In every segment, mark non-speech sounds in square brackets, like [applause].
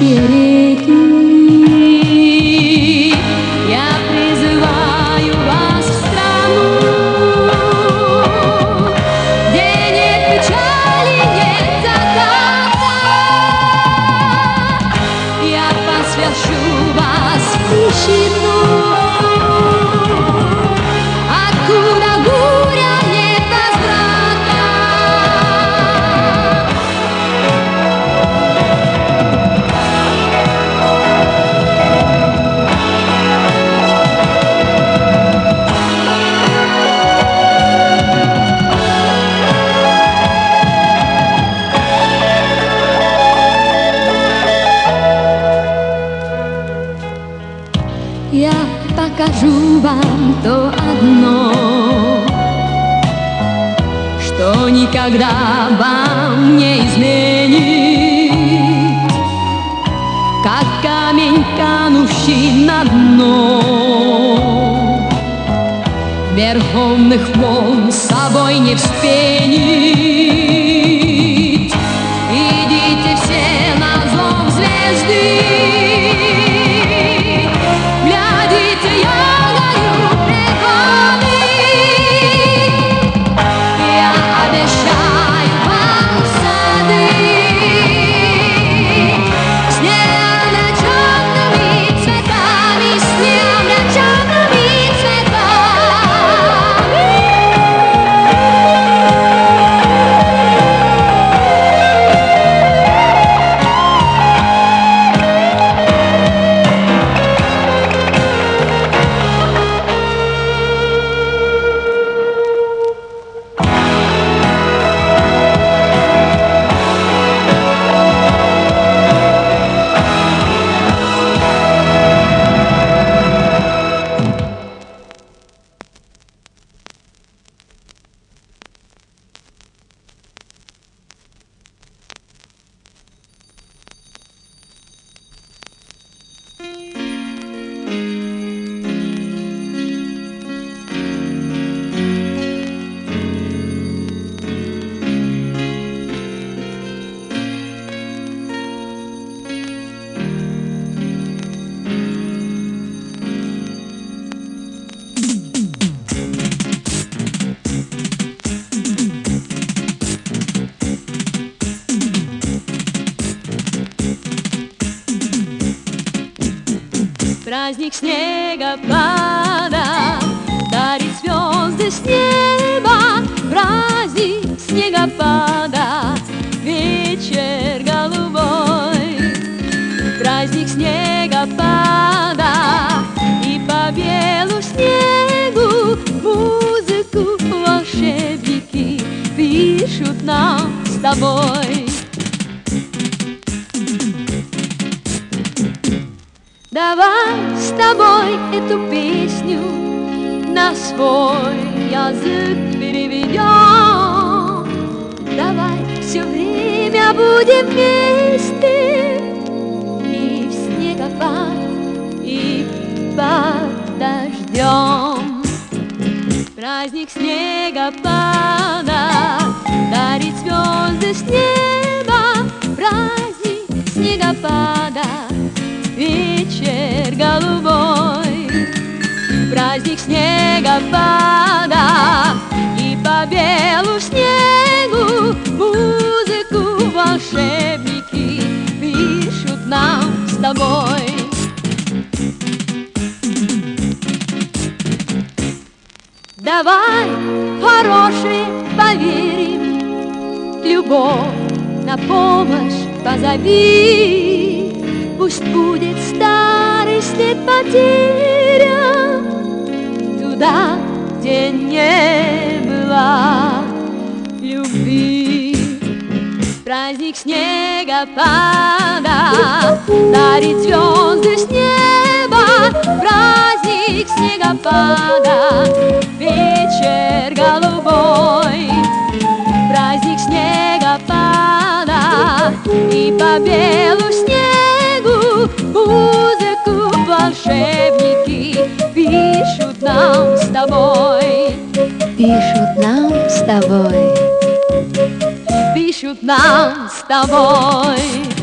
appreciate. Давай хорошие поверим, любовь на помощь позови. Пусть будет старый след потеря Туда, где не было любви. Праздник снегопада Дарит звезды с неба. Праздник снегопада Вечер голубой Праздник снегопада И по белу снегу музыку волшебники пишут нам с тобой. Пишут нам с тобой. Пишут нам с тобой.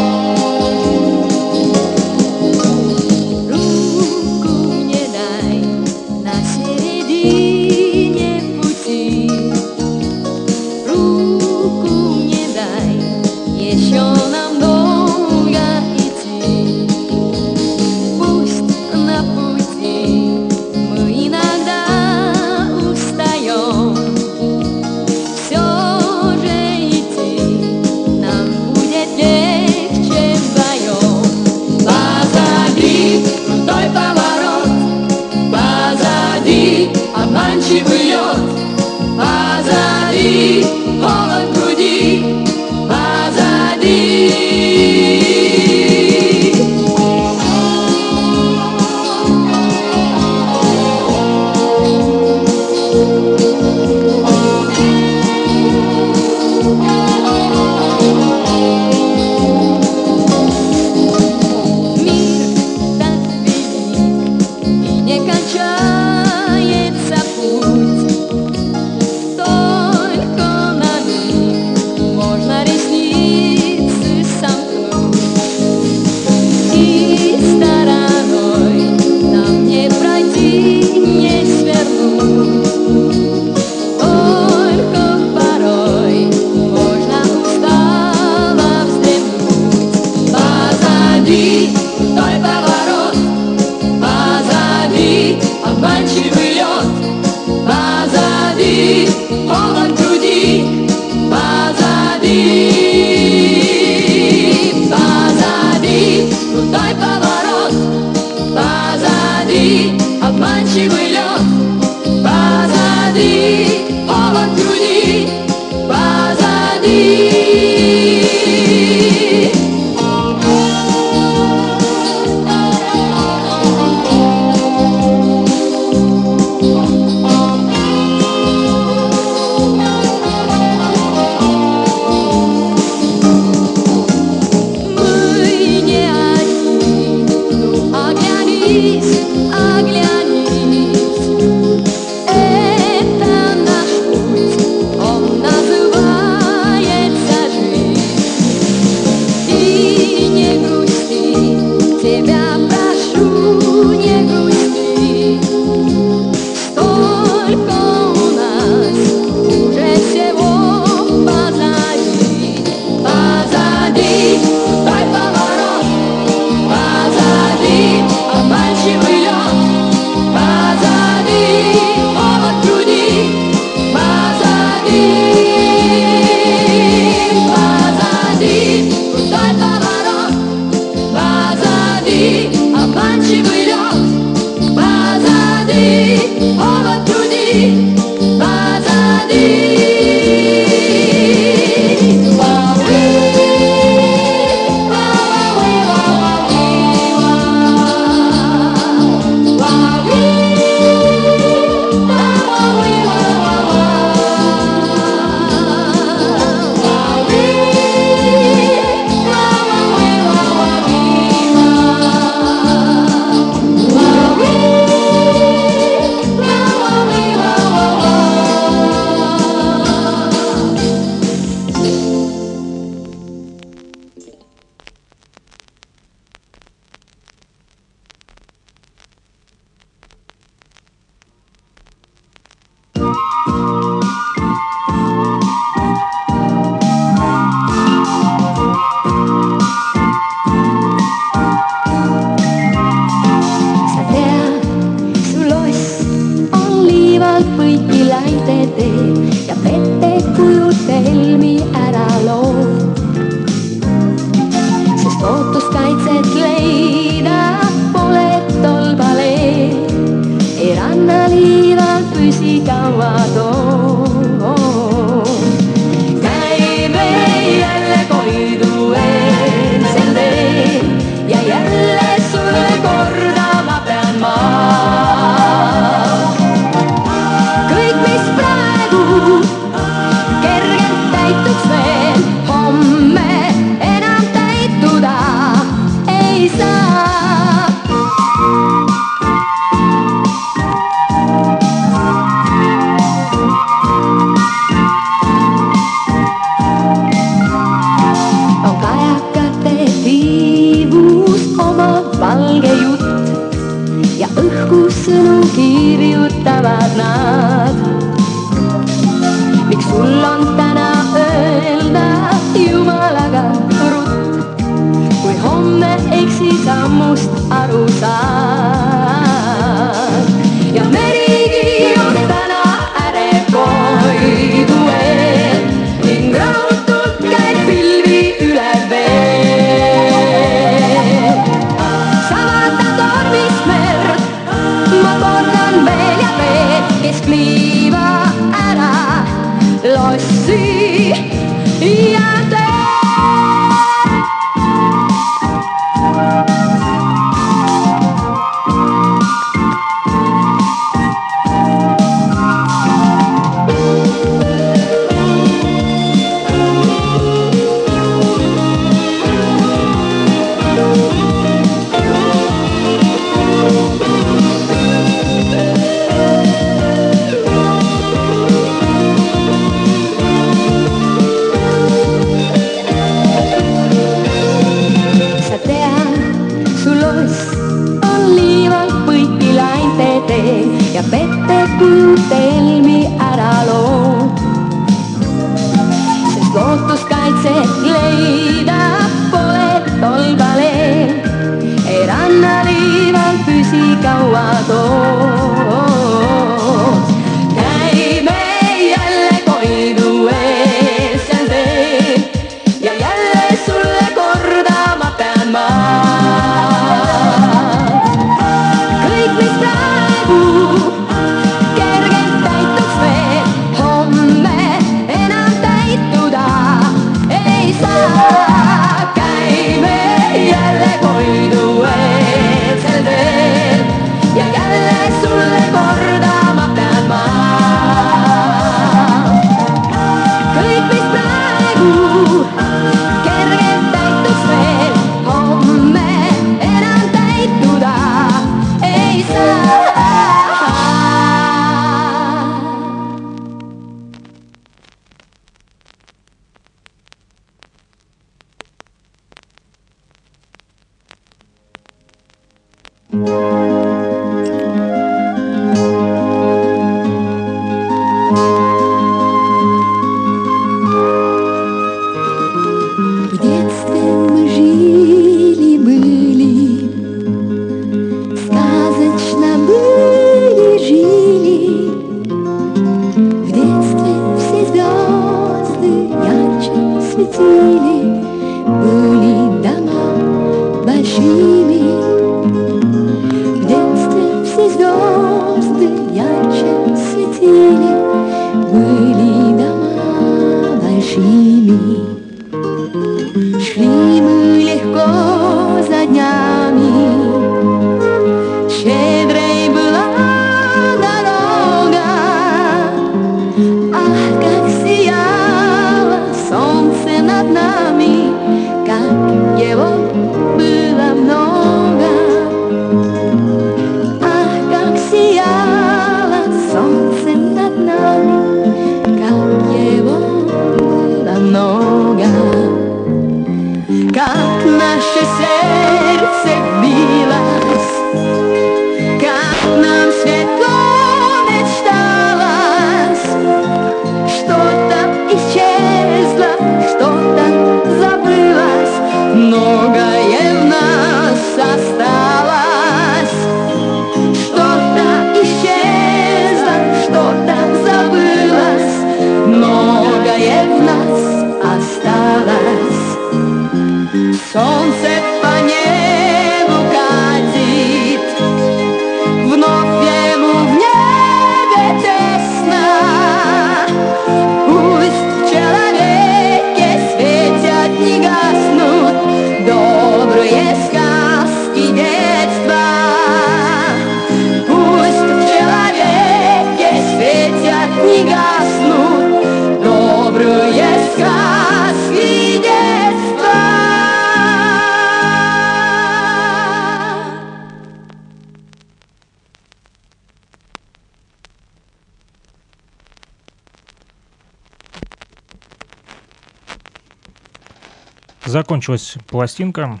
Закончилась пластинка,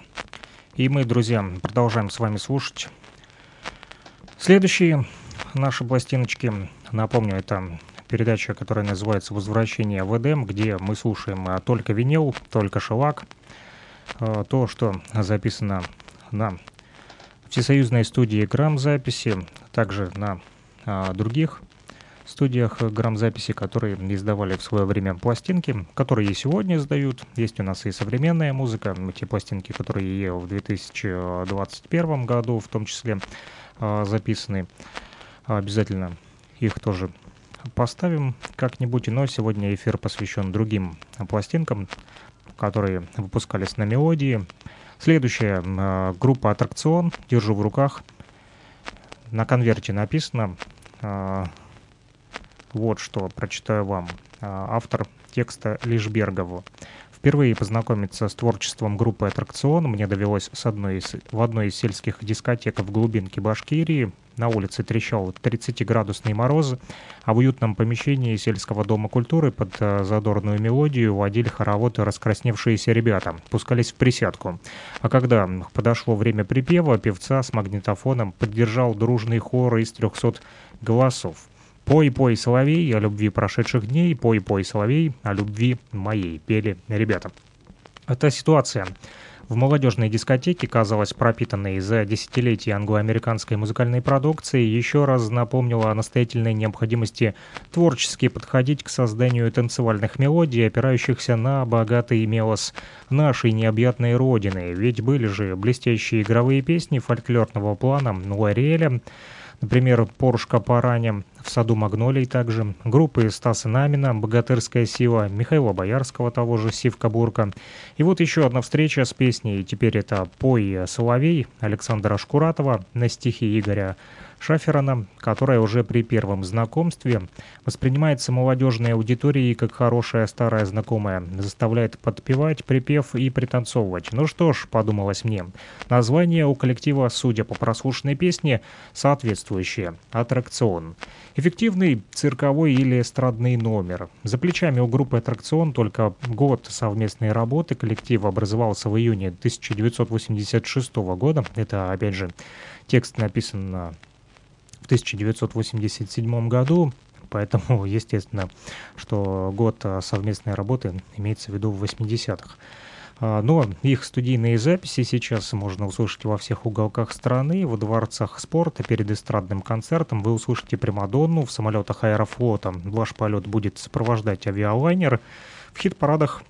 и мы, друзья, продолжаем с вами слушать. Следующие наши пластиночки, напомню, это передача, которая называется «Возвращение в Эдем», где мы слушаем а, только винил, только шелак, а, то, что записано на всесоюзной студии грамзаписи, также на а, других студиях грамзаписи, которые издавали в свое время пластинки, которые и сегодня издают. Есть у нас и современная музыка, те пластинки, которые в 2021 году в том числе э, записаны. Обязательно их тоже поставим как-нибудь. Но сегодня эфир посвящен другим пластинкам, которые выпускались на мелодии. Следующая э, группа «Аттракцион». Держу в руках. На конверте написано э, вот что прочитаю вам. А, автор текста Лишбергову. Впервые познакомиться с творчеством группы «Аттракцион» мне довелось с одной из, в одной из сельских дискотек в глубинке Башкирии. На улице трещал 30-градусный мороз, а в уютном помещении сельского дома культуры под э, задорную мелодию водили хоровод и раскрасневшиеся ребята, пускались в присядку. А когда подошло время припева, певца с магнитофоном поддержал дружный хор из 300 голосов. «Пой, пой, соловей, о любви прошедших дней, пой, пой, соловей, о любви моей», пели ребята. Эта ситуация в молодежной дискотеке казалась пропитанной за десятилетия англо-американской музыкальной продукции, еще раз напомнила о настоятельной необходимости творчески подходить к созданию танцевальных мелодий, опирающихся на богатый мелос нашей необъятной родины. Ведь были же блестящие игровые песни фольклорного плана Лариэля, Например, Порушка по ране, в саду Магнолий также, группы Стаса Намина, Богатырская сила, Михаила Боярского, того же Сивка Бурка. И вот еще одна встреча с песней, теперь это «Пой Соловей» Александра Шкуратова на стихи Игоря Шаферана, которая уже при первом знакомстве воспринимается молодежной аудиторией как хорошая старая знакомая, заставляет подпевать, припев и пританцовывать. Ну что ж, подумалось мне, название у коллектива, судя по прослушанной песне, соответствующее – «Аттракцион». Эффективный цирковой или эстрадный номер. За плечами у группы «Аттракцион» только год совместной работы. Коллектив образовался в июне 1986 года. Это, опять же, текст написан на в 1987 году, поэтому [laughs] естественно, что год а, совместной работы имеется в виду в 80-х. А, но их студийные записи сейчас можно услышать во всех уголках страны, в дворцах спорта, перед эстрадным концертом. Вы услышите Примадонну в самолетах Аэрофлота. Ваш полет будет сопровождать авиалайнер. В хит-парадах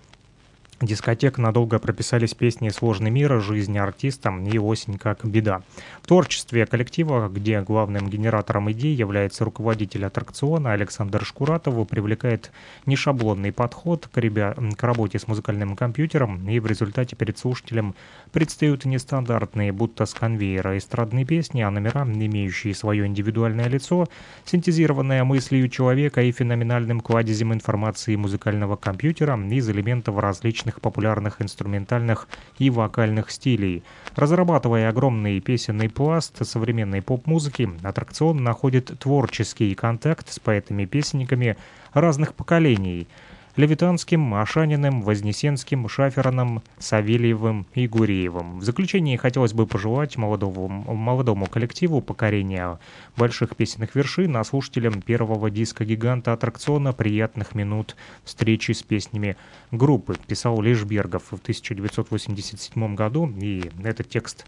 дискотек надолго прописались песни «Сложный мир», «Жизнь артиста» и «Осень как беда». В творчестве коллектива, где главным генератором идей является руководитель аттракциона Александр Шкуратов, привлекает нешаблонный подход к, ребя... к работе с музыкальным компьютером, и в результате перед слушателем предстают нестандартные, будто с конвейера эстрадные песни, а номера, имеющие свое индивидуальное лицо, синтезированное мыслью человека и феноменальным кладезем информации музыкального компьютера из элементов различных популярных инструментальных и вокальных стилей. Разрабатывая огромный песенный пласт современной поп-музыки, аттракцион находит творческий контакт с поэтами-песенниками разных поколений – Левитанским, Ашаниным, Вознесенским, Шафераном, Савельевым и Гуреевым. В заключение хотелось бы пожелать молодому, молодому коллективу покорения больших песенных вершин, а слушателям первого диска гиганта аттракциона приятных минут встречи с песнями группы, писал Лишбергов в 1987 году, и этот текст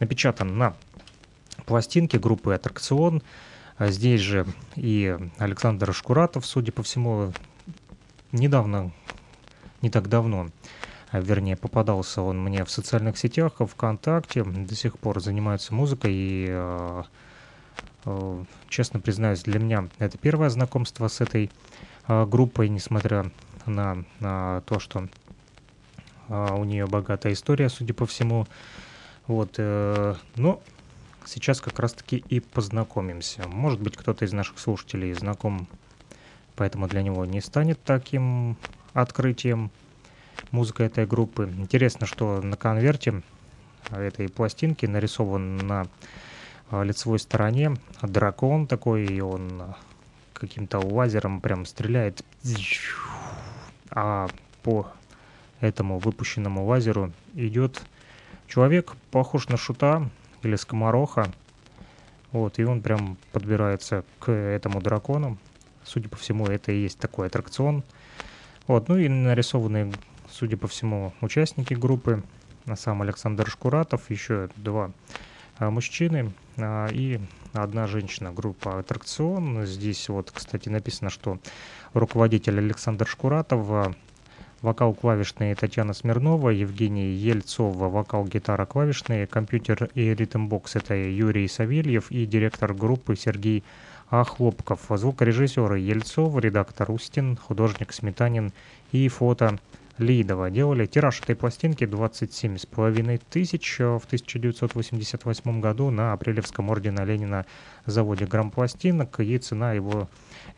напечатан на пластинке группы «Аттракцион». Здесь же и Александр Шкуратов, судя по всему, недавно, не так давно, а вернее, попадался он мне в социальных сетях, ВКонтакте, до сих пор занимается музыкой и, э, э, честно признаюсь, для меня это первое знакомство с этой э, группой, несмотря на, на то, что у нее богатая история, судя по всему. Вот, но сейчас как раз-таки и познакомимся. Может быть, кто-то из наших слушателей знаком поэтому для него не станет таким открытием музыка этой группы. Интересно, что на конверте этой пластинки нарисован на а, лицевой стороне дракон такой, и он каким-то лазером прям стреляет. А по этому выпущенному лазеру идет человек, похож на шута или скомороха. Вот, и он прям подбирается к этому дракону. Судя по всему, это и есть такой аттракцион. Вот, ну и нарисованные, судя по всему, участники группы. Сам Александр Шкуратов, еще два а, мужчины а, и одна женщина. Группа аттракцион. Здесь вот, кстати, написано, что руководитель Александр Шкуратов, а, вокал клавишные Татьяна Смирнова, Евгений Ельцова, вокал гитара клавишные, компьютер и ритмбокс это Юрий Савельев и директор группы Сергей а. Хлопков, звукорежиссеры Ельцов, редактор Устин, художник Сметанин и фото Лидова. Делали тираж этой пластинки 27,5 тысяч в 1988 году на Апрелевском ордена Ленина заводе грампластинок, и цена его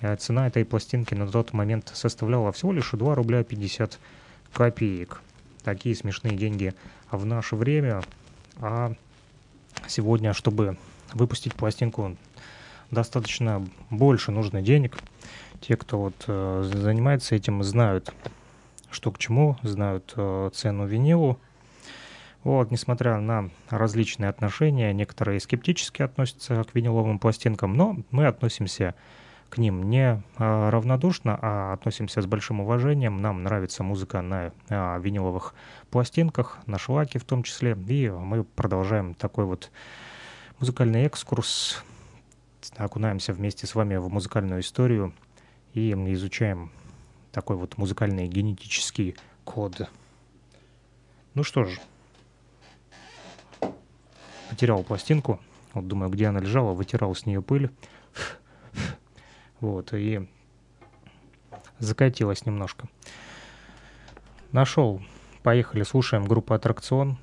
э, цена этой пластинки на тот момент составляла всего лишь 2 рубля 50 копеек. Такие смешные деньги в наше время. А сегодня, чтобы выпустить пластинку достаточно больше нужно денег. Те, кто вот э, занимается этим, знают, что к чему, знают э, цену винилу. Вот, несмотря на различные отношения, некоторые скептически относятся к виниловым пластинкам, но мы относимся к ним не а, равнодушно, а относимся с большим уважением. Нам нравится музыка на а, виниловых пластинках, на шлаке в том числе. И мы продолжаем такой вот музыкальный экскурс окунаемся вместе с вами в музыкальную историю и изучаем такой вот музыкальный генетический код. Ну что ж, потерял пластинку. Вот думаю, где она лежала, вытирал с нее пыль. Вот, и закатилась немножко. Нашел. Поехали, слушаем группу «Аттракцион».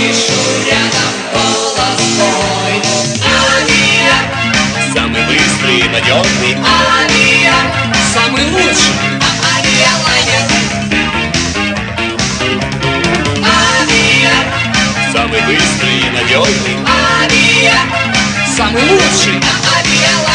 слышу Самый быстрый и надежный Авиак Самый лучший Авиалайнер Авиак Самый быстрый и надежный Авиак Самый лучший Авиалайнер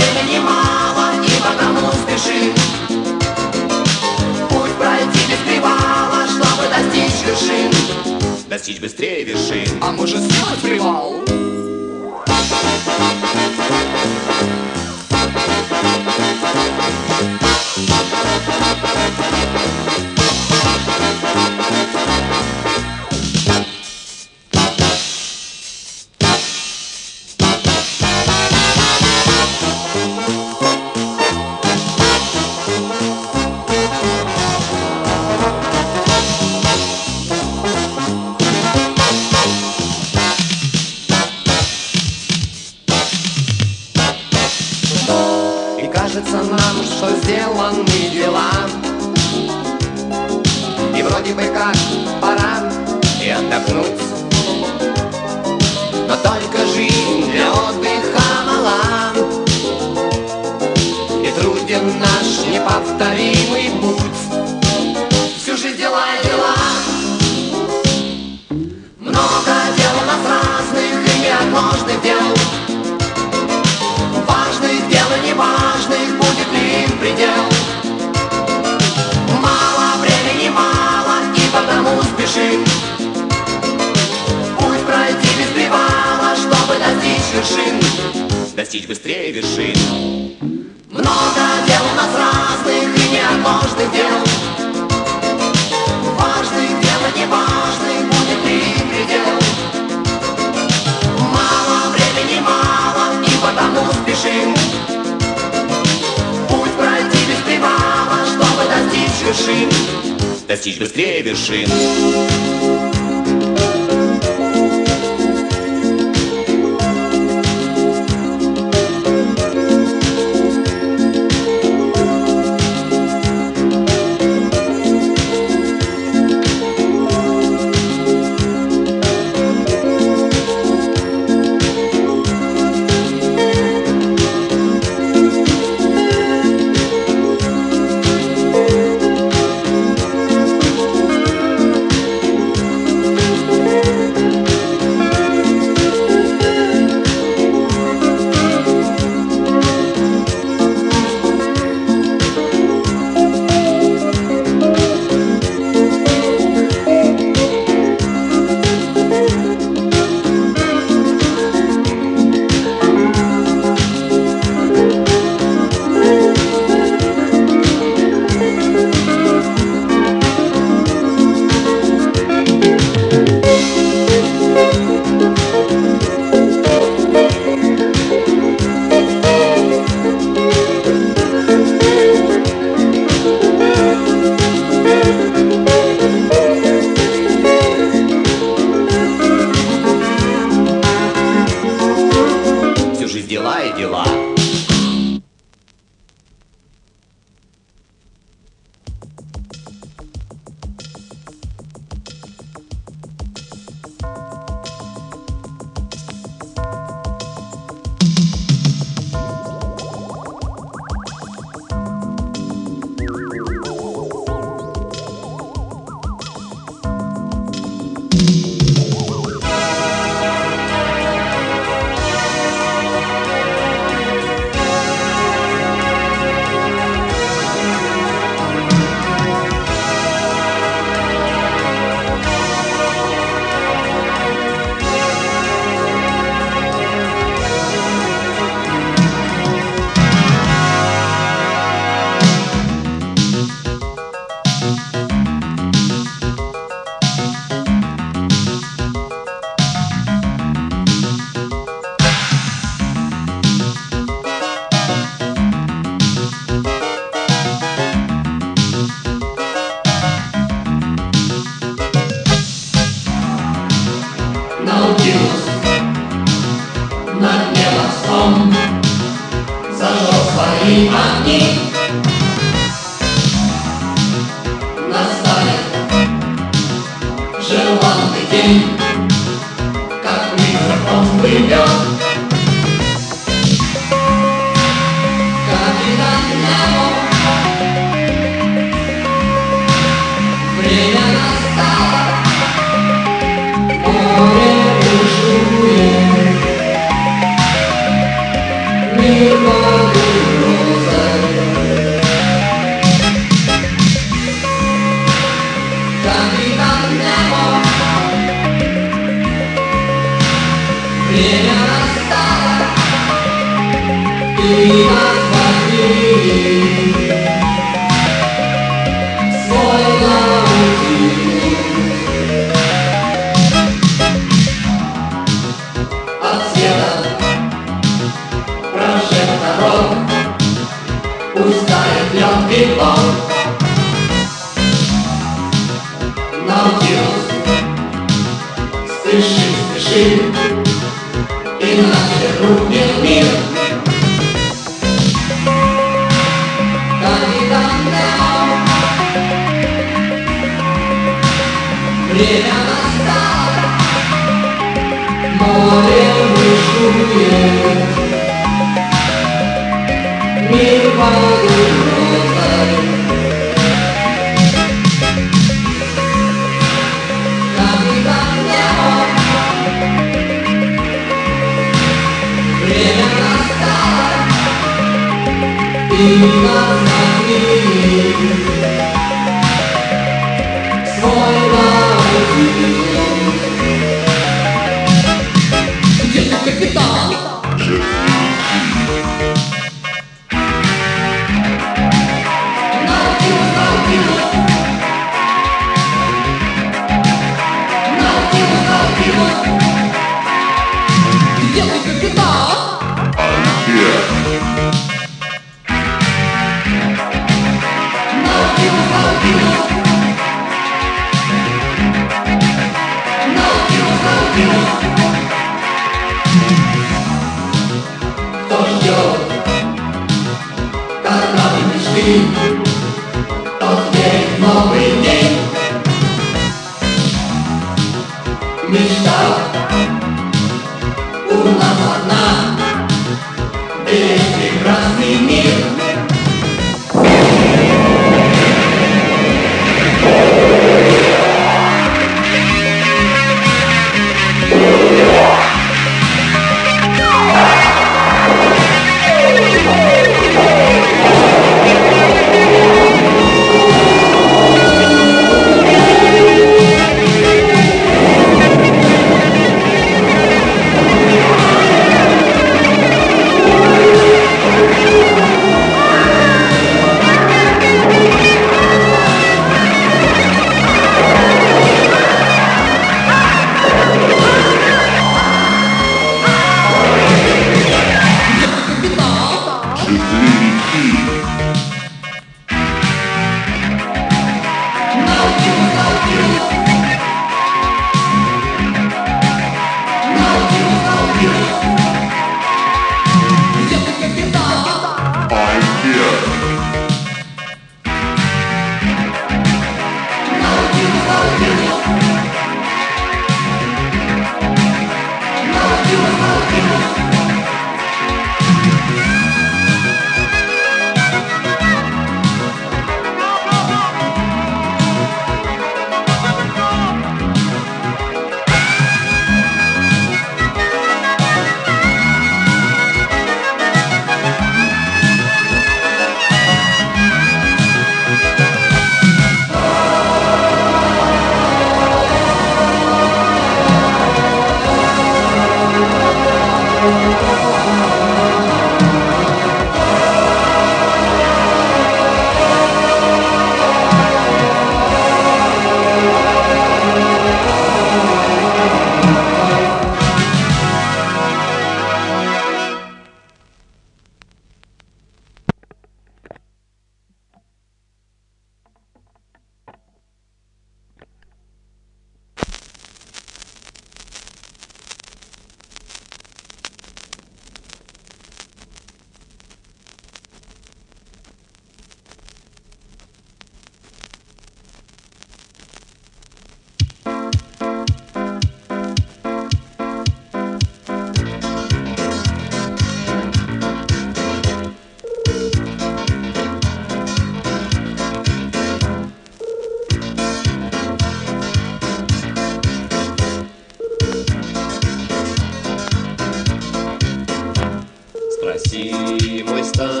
vivo estão.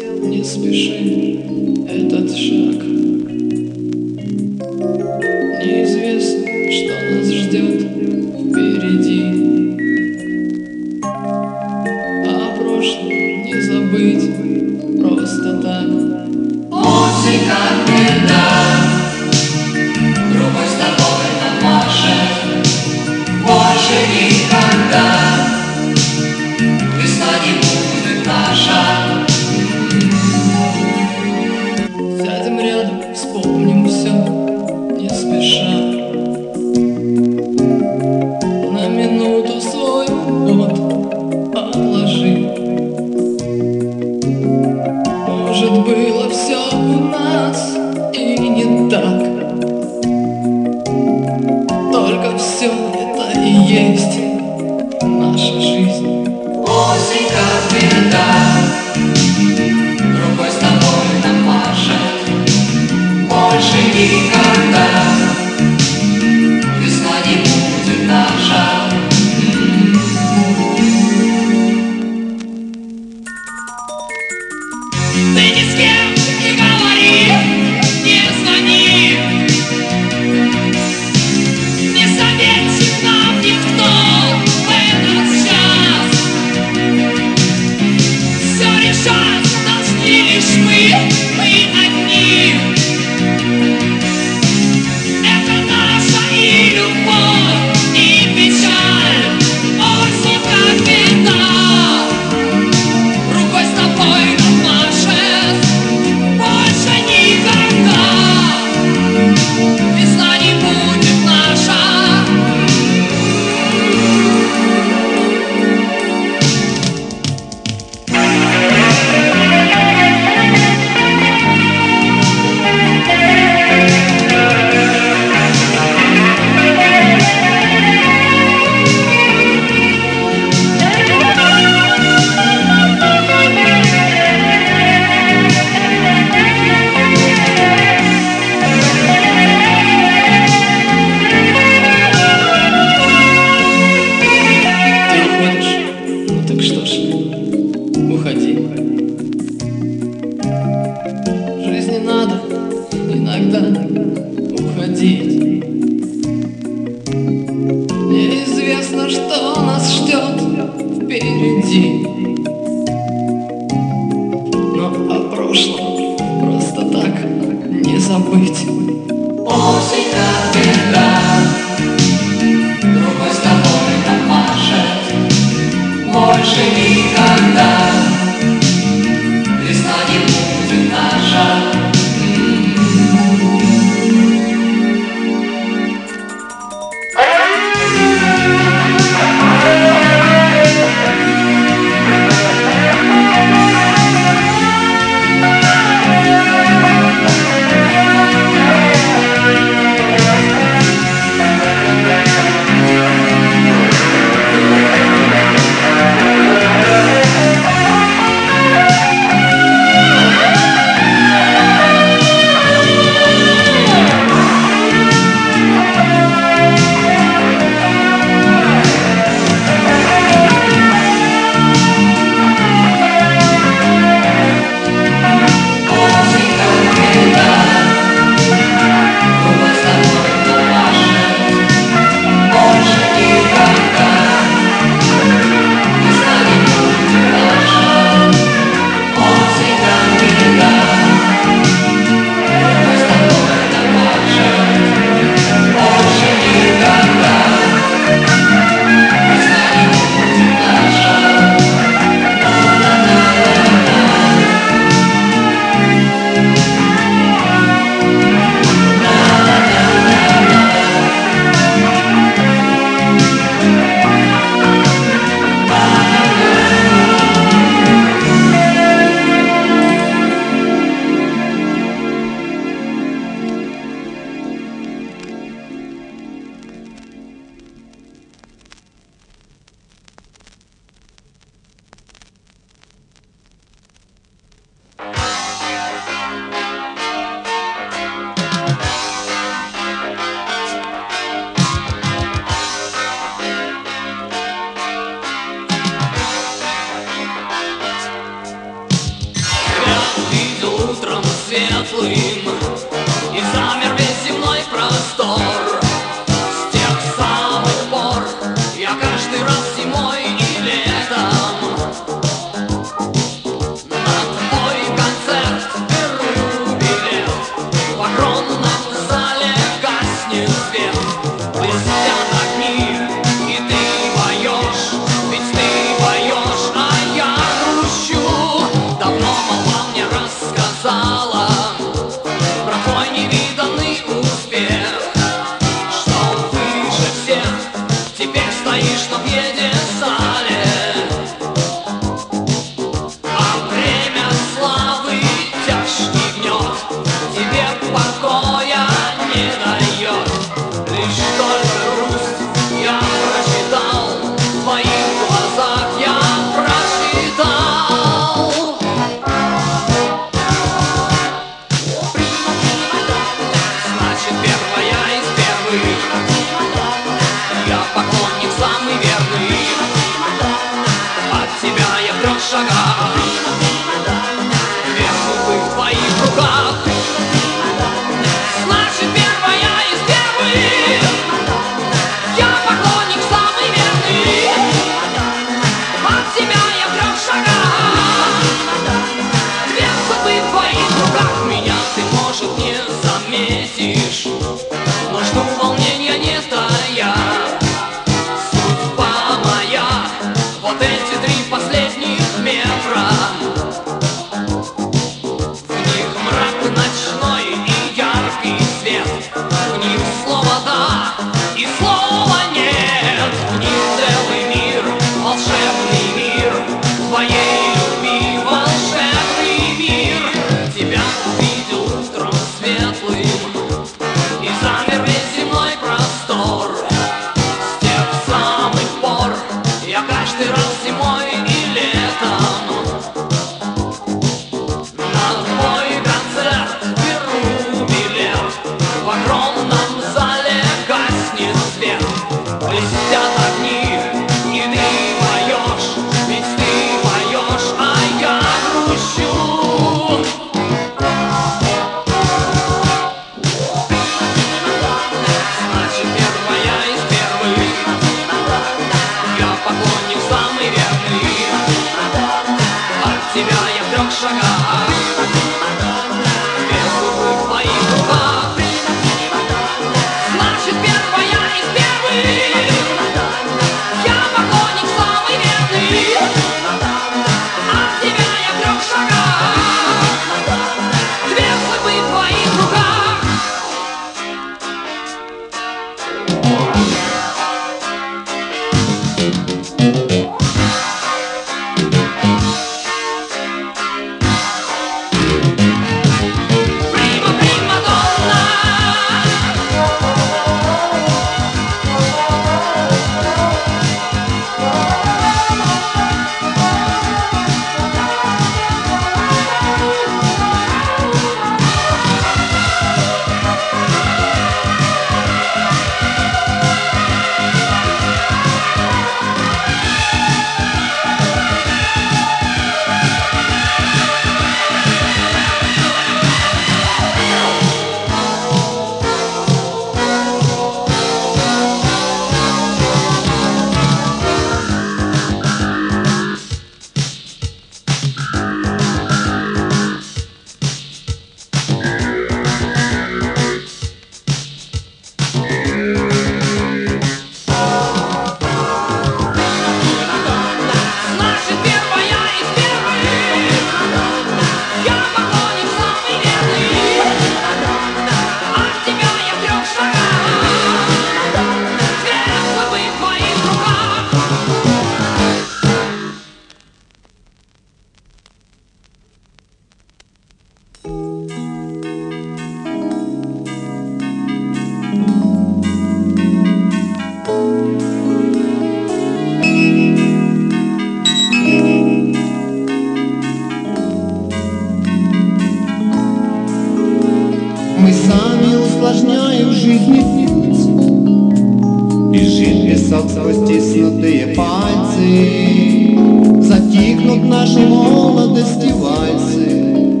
Затихнут наши молодости вальсы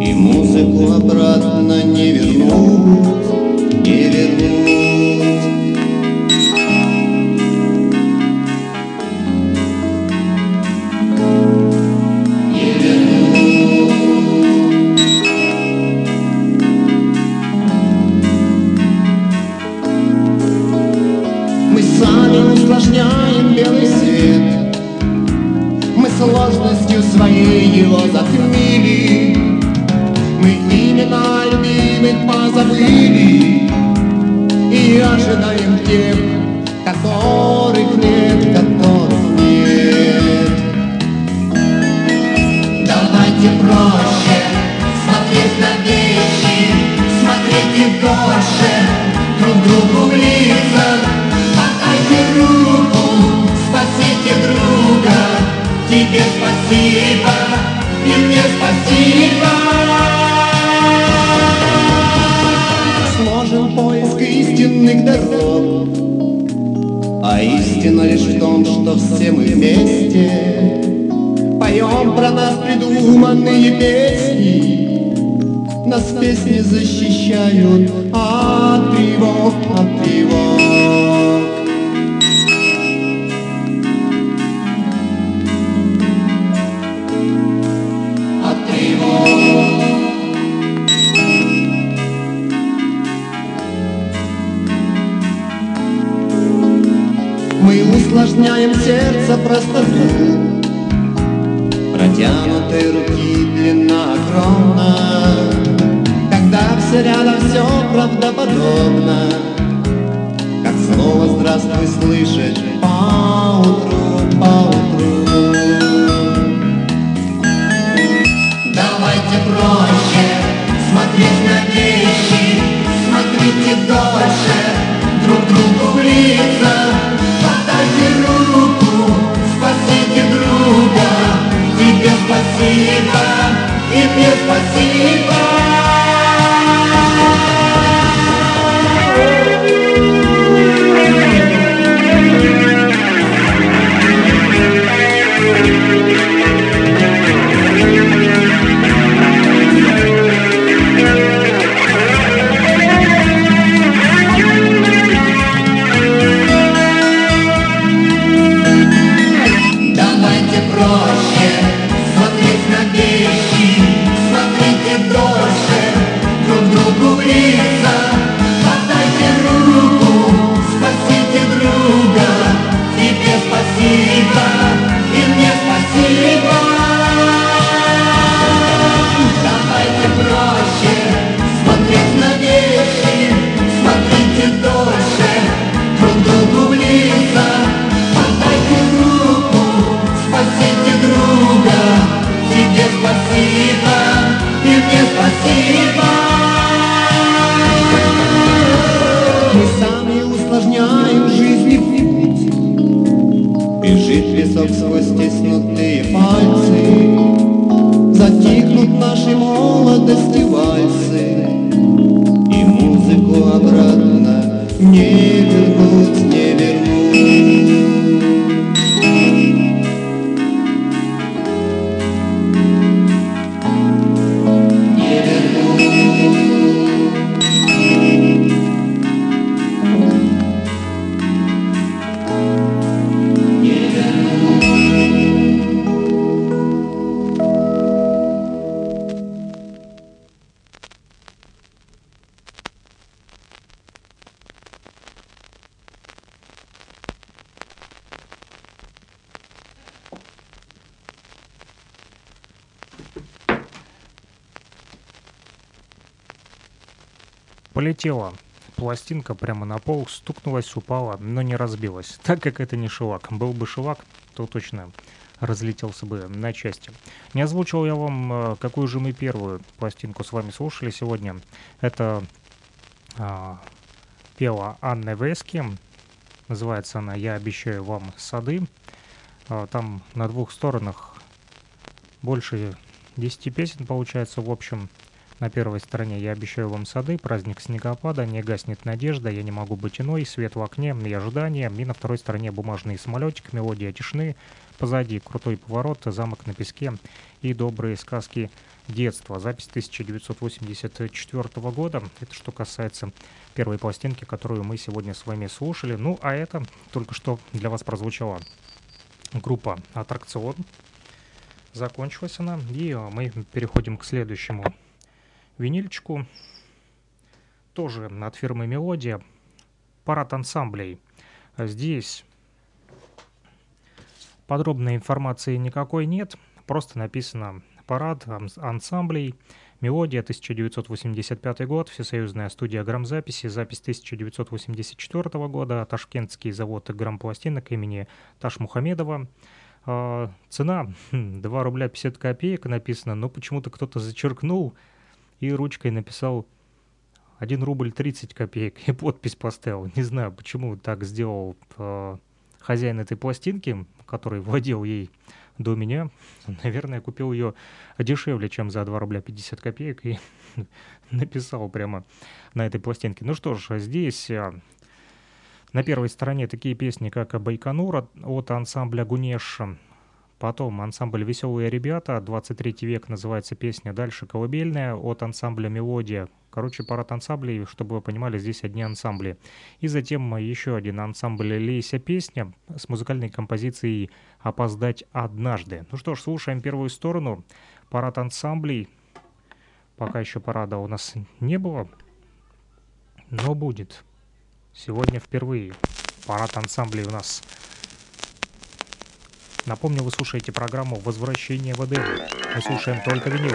И музыку обратно упала, но не разбилась, [laughs] так как это не шелак. Был бы шелак, то точно разлетелся бы на части. Не озвучил я вам, э, какую же мы первую пластинку с вами слушали сегодня. Это а, пела Анна Вески. Называется она «Я обещаю вам сады». А, там на двух сторонах больше 10 песен получается в общем. На первой стороне «Я обещаю вам сады», «Праздник снегопада», «Не гаснет надежда», «Я не могу быть иной», «Свет в окне», «И ожидание». И на второй стороне «Бумажный самолетик», «Мелодия тишины», «Позади», «Крутой поворот», «Замок на песке» и «Добрые сказки детства». Запись 1984 года. Это что касается первой пластинки, которую мы сегодня с вами слушали. Ну, а это только что для вас прозвучала группа «Аттракцион». Закончилась она, и мы переходим к следующему винильчику. Тоже от фирмы «Мелодия». Парад ансамблей. Здесь подробной информации никакой нет. Просто написано «Парад ансамблей». Мелодия, 1985 год, Всесоюзная студия грамзаписи, запись 1984 года, Ташкентский завод грампластинок имени Ташмухамедова. А, цена 2 рубля 50 копеек написано, но почему-то кто-то зачеркнул и ручкой написал 1 рубль 30 копеек и подпись поставил. Не знаю, почему так сделал э, хозяин этой пластинки, который владел ей до меня. Наверное, купил ее дешевле, чем за 2 рубля 50 копеек и [laughs] написал прямо на этой пластинке. Ну что ж, здесь э, на первой стороне такие песни, как «Байконур» от ансамбля «Гунеш», Потом ансамбль «Веселые ребята», 23 век называется песня. Дальше «Колыбельная» от ансамбля «Мелодия». Короче, парад ансамблей, чтобы вы понимали, здесь одни ансамбли. И затем еще один ансамбль «Лейся песня» с музыкальной композицией «Опоздать однажды». Ну что ж, слушаем первую сторону. Парад ансамблей. Пока еще парада у нас не было, но будет. Сегодня впервые парад ансамблей у нас Напомню, вы слушаете программу «Возвращение воды». Мы слушаем только винил.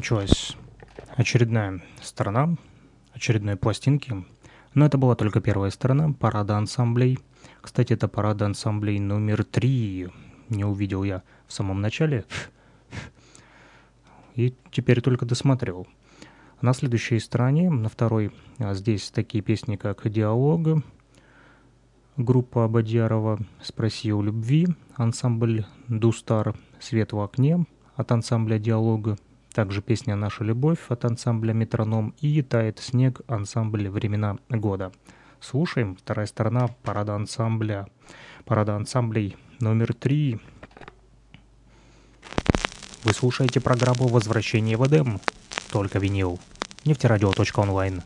Закончилась очередная сторона очередной пластинки. Но это была только первая сторона парада ансамблей. Кстати, это парада ансамблей номер три. Не увидел я в самом начале. И теперь только досмотрел. На следующей стороне, на второй, а, здесь такие песни, как «Диалог», группа Абадьярова «Спроси у любви», ансамбль «Дустар», «Свет в окне» от ансамбля «Диалога», также песня «Наша любовь» от ансамбля «Метроном» и «Тает снег» ансамбль «Времена года». Слушаем. Вторая сторона парада ансамбля. Парада ансамблей номер три. Вы слушаете программу «Возвращение в Эдем». Только винил. Нефтерадио.онлайн.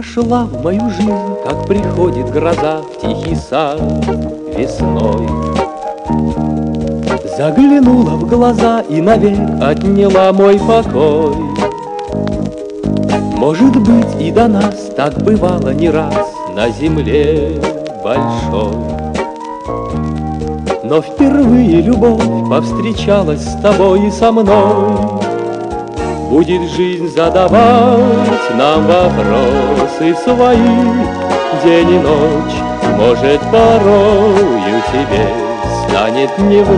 вошла в мою жизнь, как приходит гроза в тихий сад весной. Заглянула в глаза и навек отняла мой покой. Может быть, и до нас так бывало не раз на земле большой. Но впервые любовь повстречалась с тобой и со мной. Будет жизнь задавать нам вопросы свои День и ночь, может, порою тебе станет не в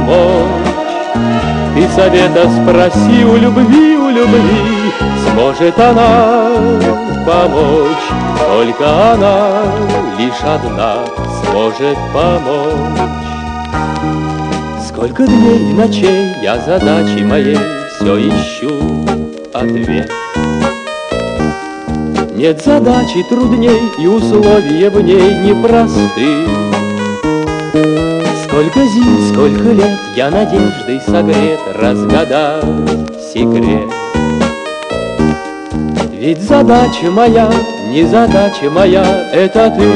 Ты совета спроси у любви, у любви Сможет она помочь. Только она лишь одна сможет помочь. Сколько дней и ночей я задачи моей все ищу ответ. Нет задачи трудней и условия в ней непросты. Сколько зим, сколько лет я надеждой согрет разгадать секрет. Ведь задача моя, не задача моя, это ты.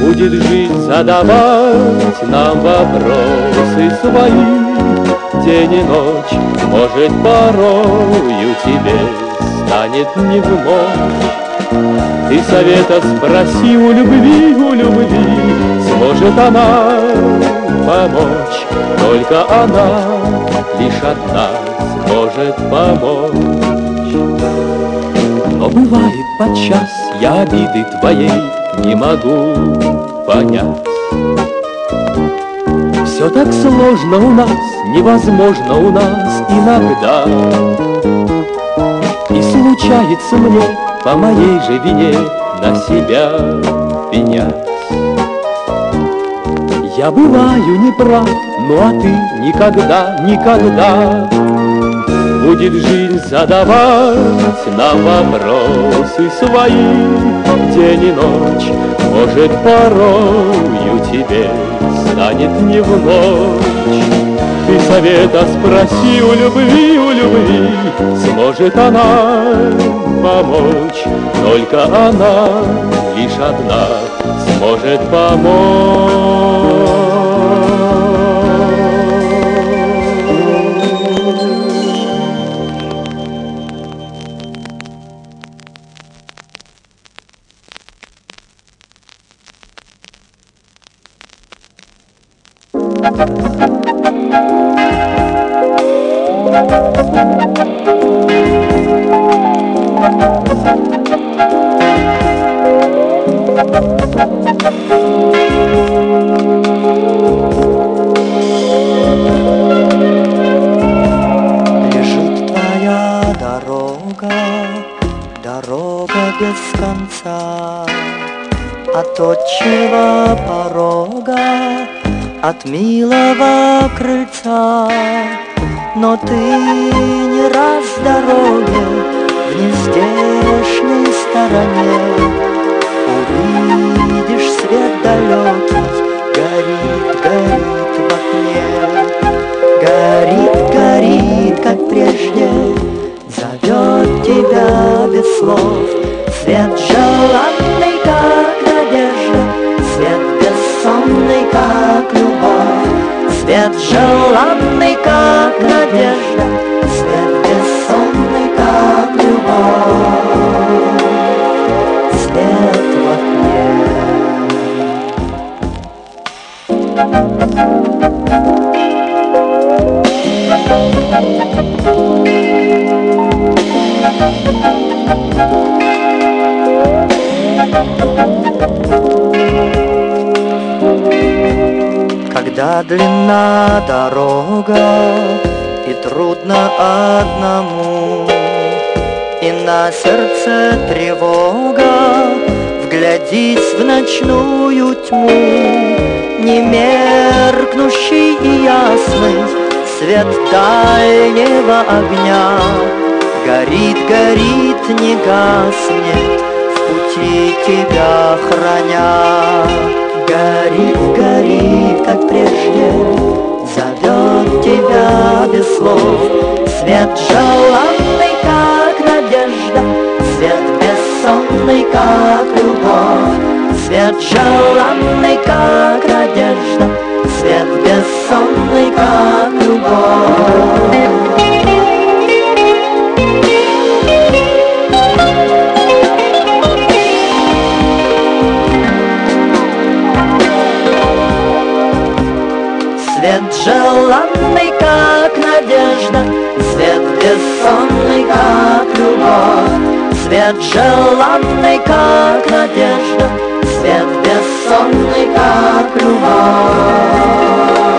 Будет жизнь задавать нам вопросы свои, День и ночь, может, порою тебе станет не в мочь. Ты совета спроси у любви, у любви, Сможет она помочь, Только она лишь одна сможет помочь. Но бывает подчас я обиды твоей не могу понять. Все так сложно у нас, невозможно у нас иногда. Случается мне по моей же вине на себя пенять. Я бываю неправ, ну а ты никогда, никогда Будет жизнь задавать нам вопросы свои День и ночь, может, порою тебе станет не в ночь. Ты совета спроси у любви, у любви, Сможет она помочь, Только она лишь одна сможет помочь. дальнего огня Горит, горит, не гаснет, в пути тебя храня. Горит, горит, как прежде, зовет тебя без слов. Свет желанный, как надежда, свет бессонный, как любовь. Свет желанный, как надежда, свет бессонный, как любовь. Свет желанный, как надежда, Свет бессонный, как любовь, Свет желанный, как надежда, свет бессонный, как любовь.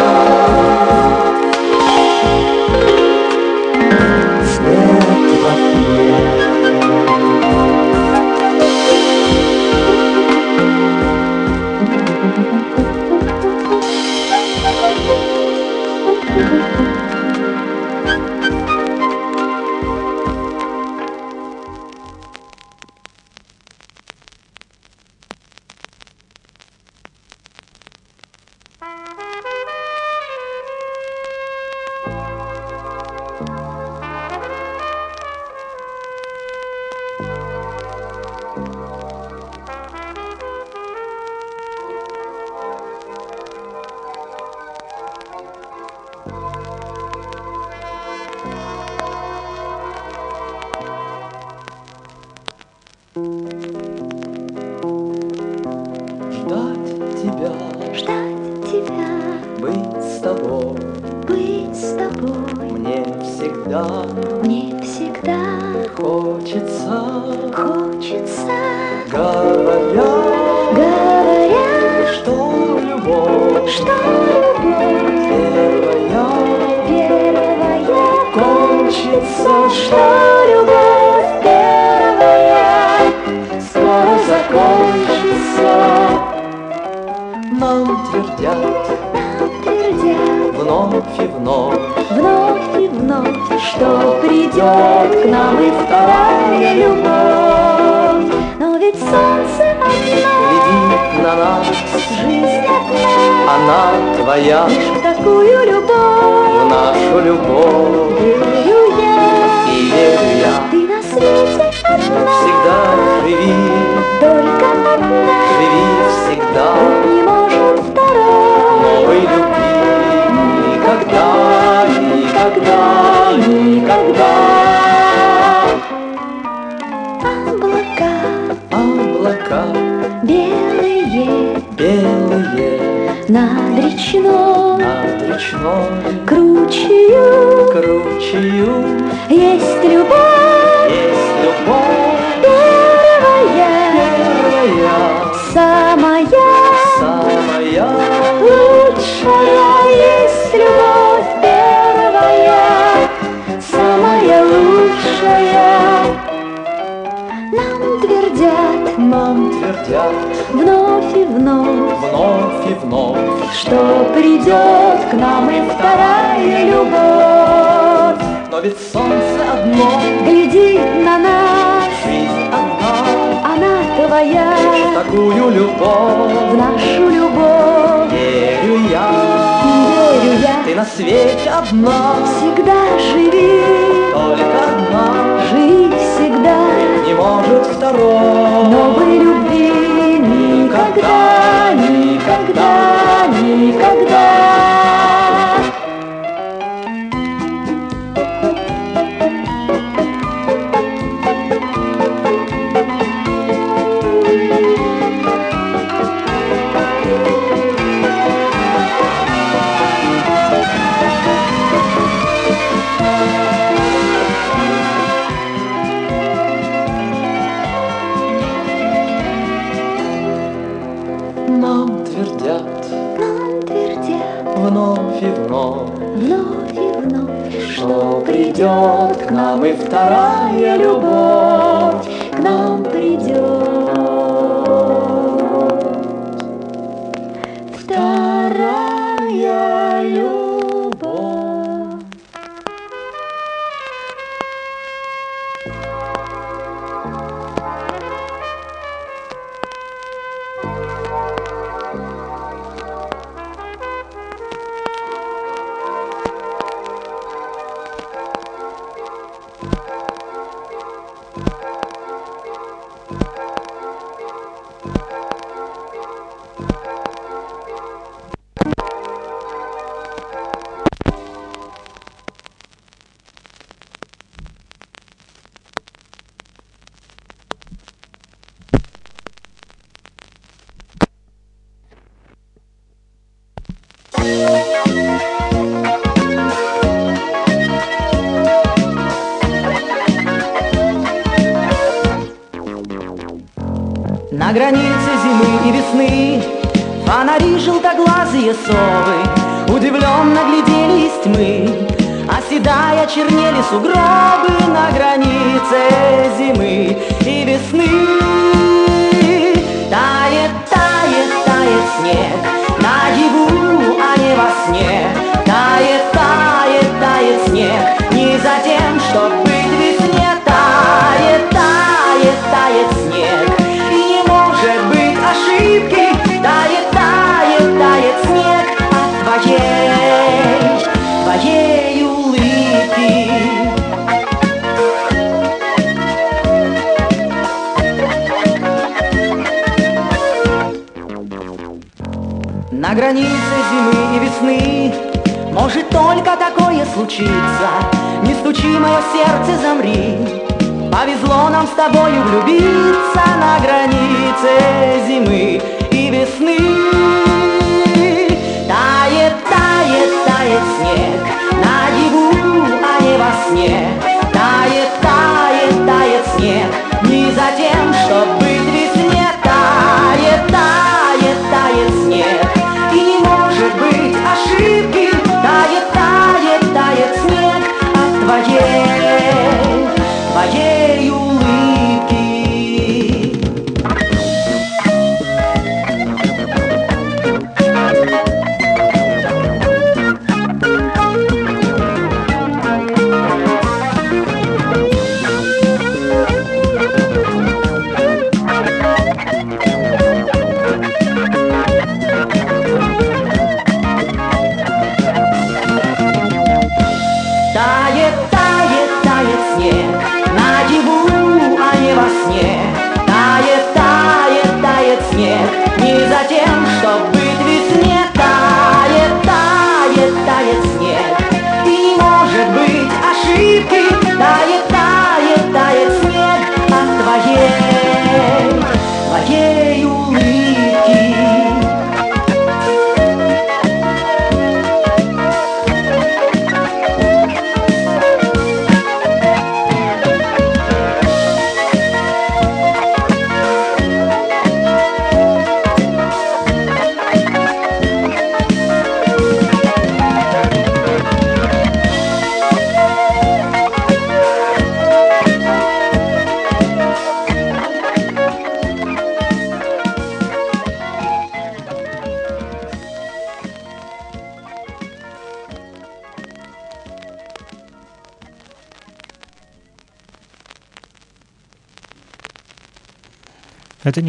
Весны. Фонари желтоглазые совы Удивленно гляделись тьмы Оседая чернели сугробы На границе зимы и весны. Тает, тает, тает снег Наяву, а не во сне. Тает, тает, тает снег Не за тем, чтоб границе зимы и весны. Может только такое случиться Не стучи, мое сердце, замри. Повезло нам с тобою влюбиться На границе зимы и весны. Тает, тает, тает снег. Наяву, а не во сне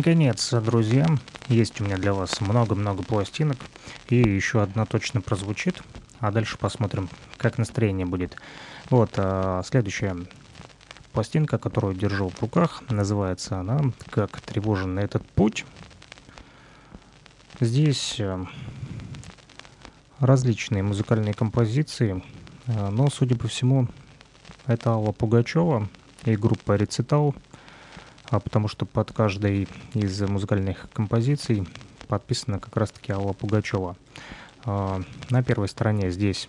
Это не конец, друзья. Есть у меня для вас много-много пластинок. И еще одна точно прозвучит. А дальше посмотрим, как настроение будет. Вот, а, следующая пластинка, которую держу в руках, называется она «Как тревожен на этот путь». Здесь э, различные музыкальные композиции, э, но, судя по всему, это Алла Пугачева и группа «Рецитал», потому что под каждой из музыкальных композиций подписана как раз-таки Алла Пугачева. А, На первой стороне здесь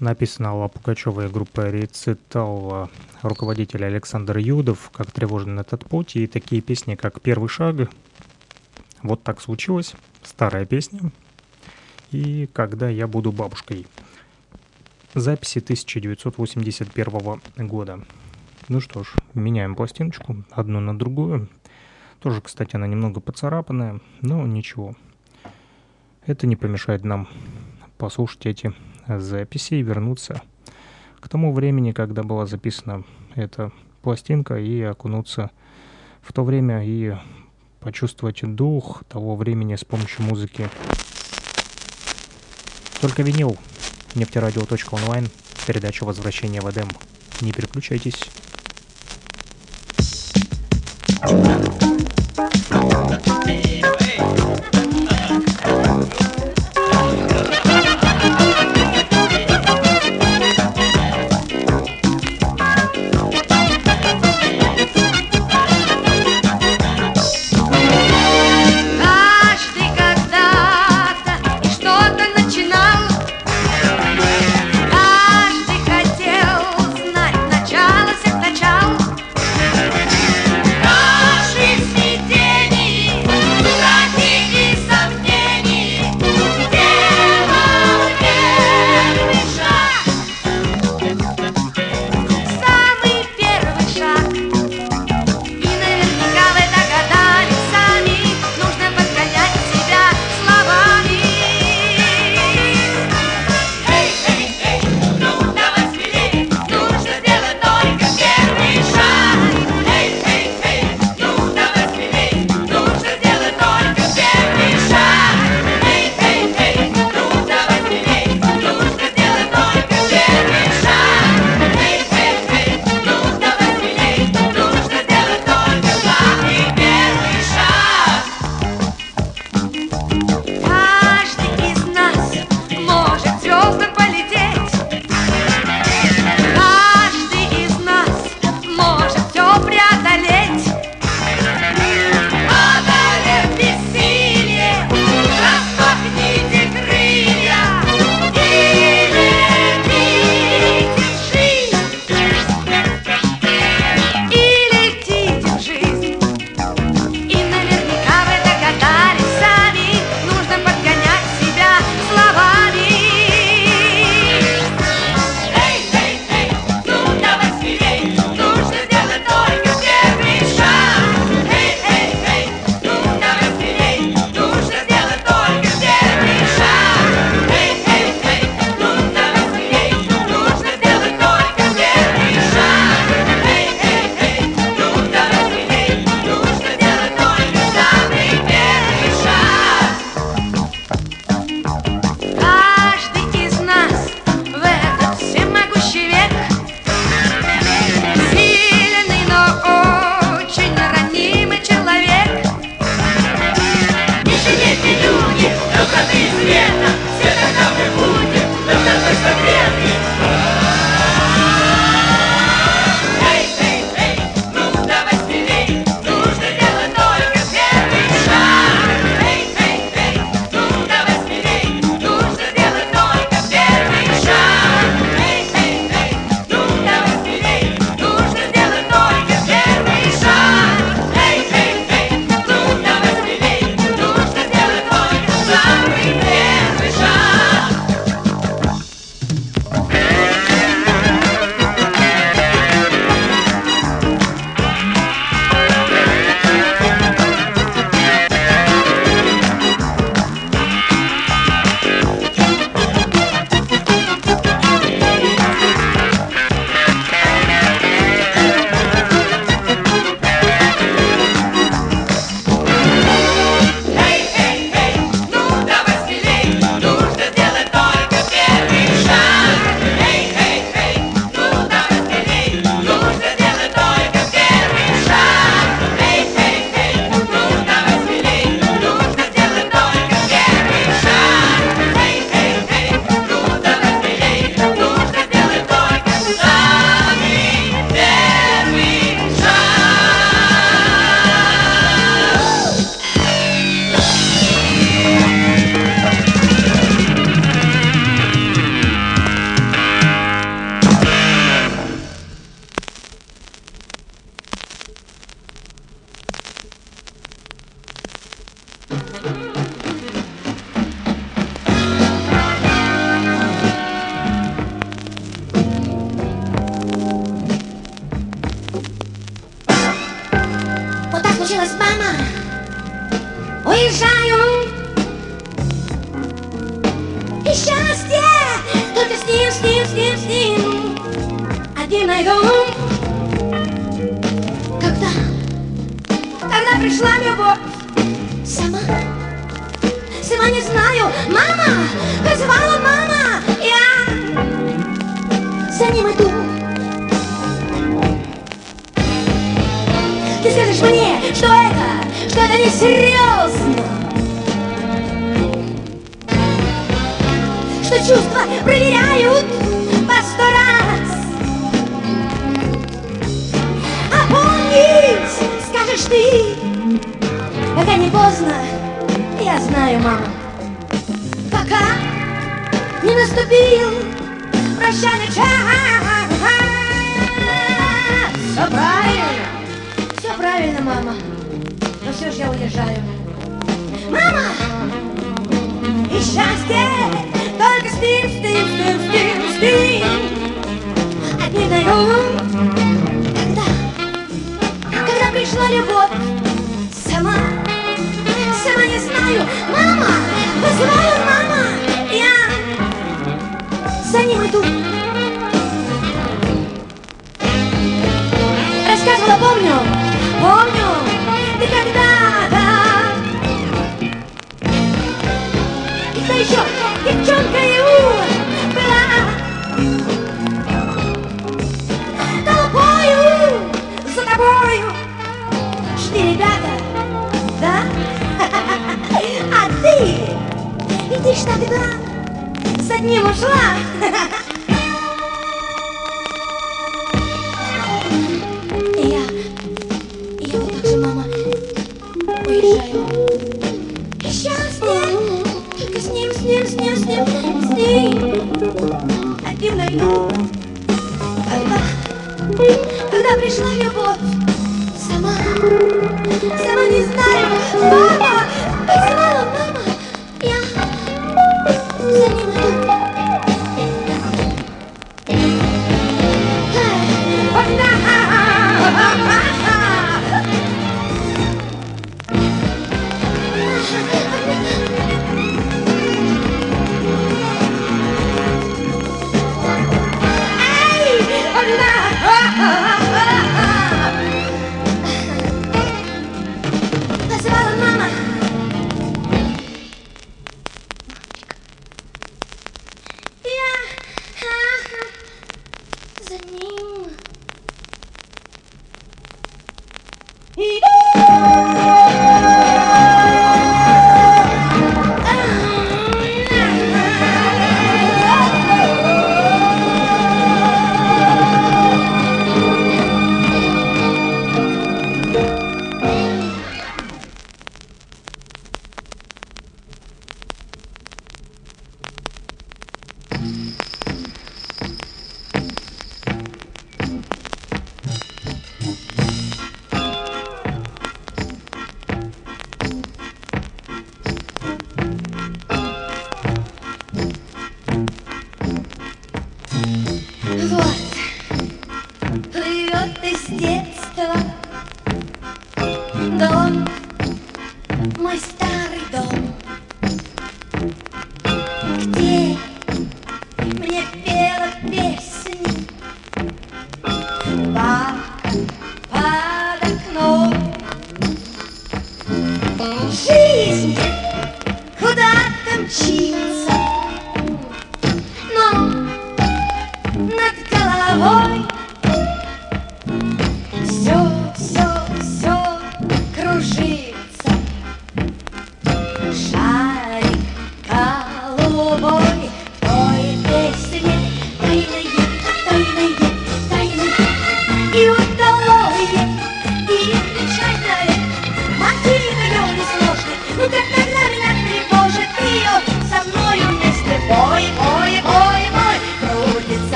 написано Алла Пугачева и группа «Рецитал» руководитель Александр Юдов, как тревожен этот путь, и такие песни, как «Первый шаг», «Вот так случилось», старая песня, и «Когда я буду бабушкой». Записи 1981 года. Ну что ж, меняем пластиночку одну на другую. Тоже, кстати, она немного поцарапанная, но ничего. Это не помешает нам послушать эти записи и вернуться к тому времени, когда была записана эта пластинка, и окунуться в то время и почувствовать дух того времени с помощью музыки. Только винил. Нефтерадио.онлайн. Передача «Возвращение в Эдем». Не переключайтесь. Oh, oh, oh, oh,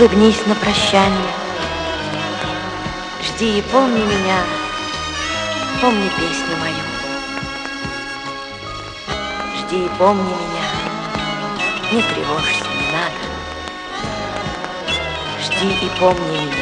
улыбнись на прощание. Жди и помни меня, помни песню мою. Жди и помни меня, не тревожься, не надо. Жди и помни меня.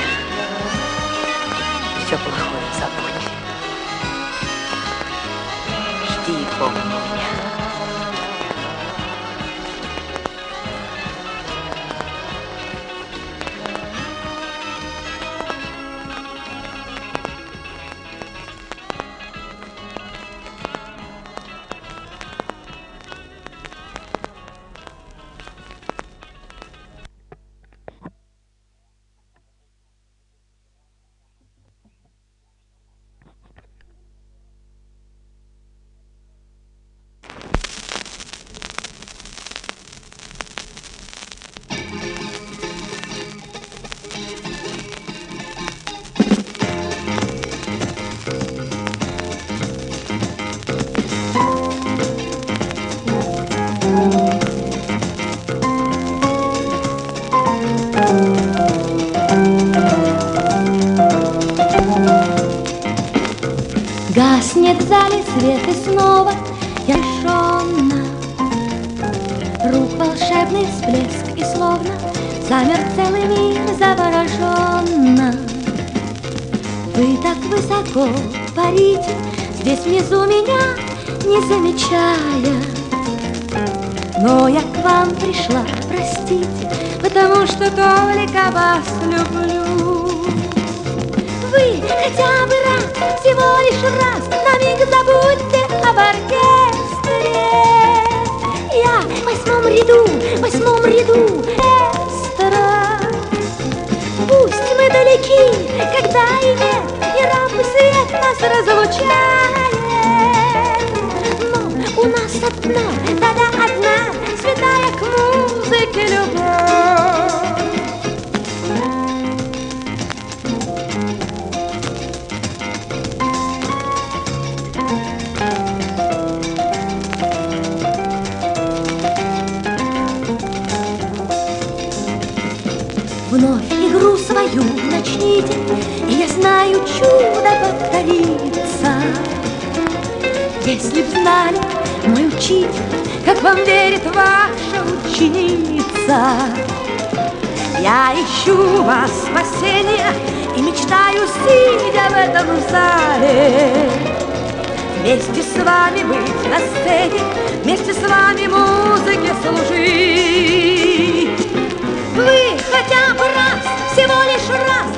Только вас люблю. Вы хотя бы раз, всего лишь раз На миг забудьте об оркестре. Я в восьмом ряду, в восьмом ряду эстера. Пусть мы далеки, когда и нет И рампы свет нас разлучает. Но у нас одна, да-да, одна Святая к музыке любовь знаю, чудо повторится. Если б знали, мой учитель, Как вам верит ваша ученица, Я ищу вас спасения И мечтаю, сидя в этом зале, Вместе с вами быть на сцене, Вместе с вами музыке служить. Вы хотя бы раз, всего лишь раз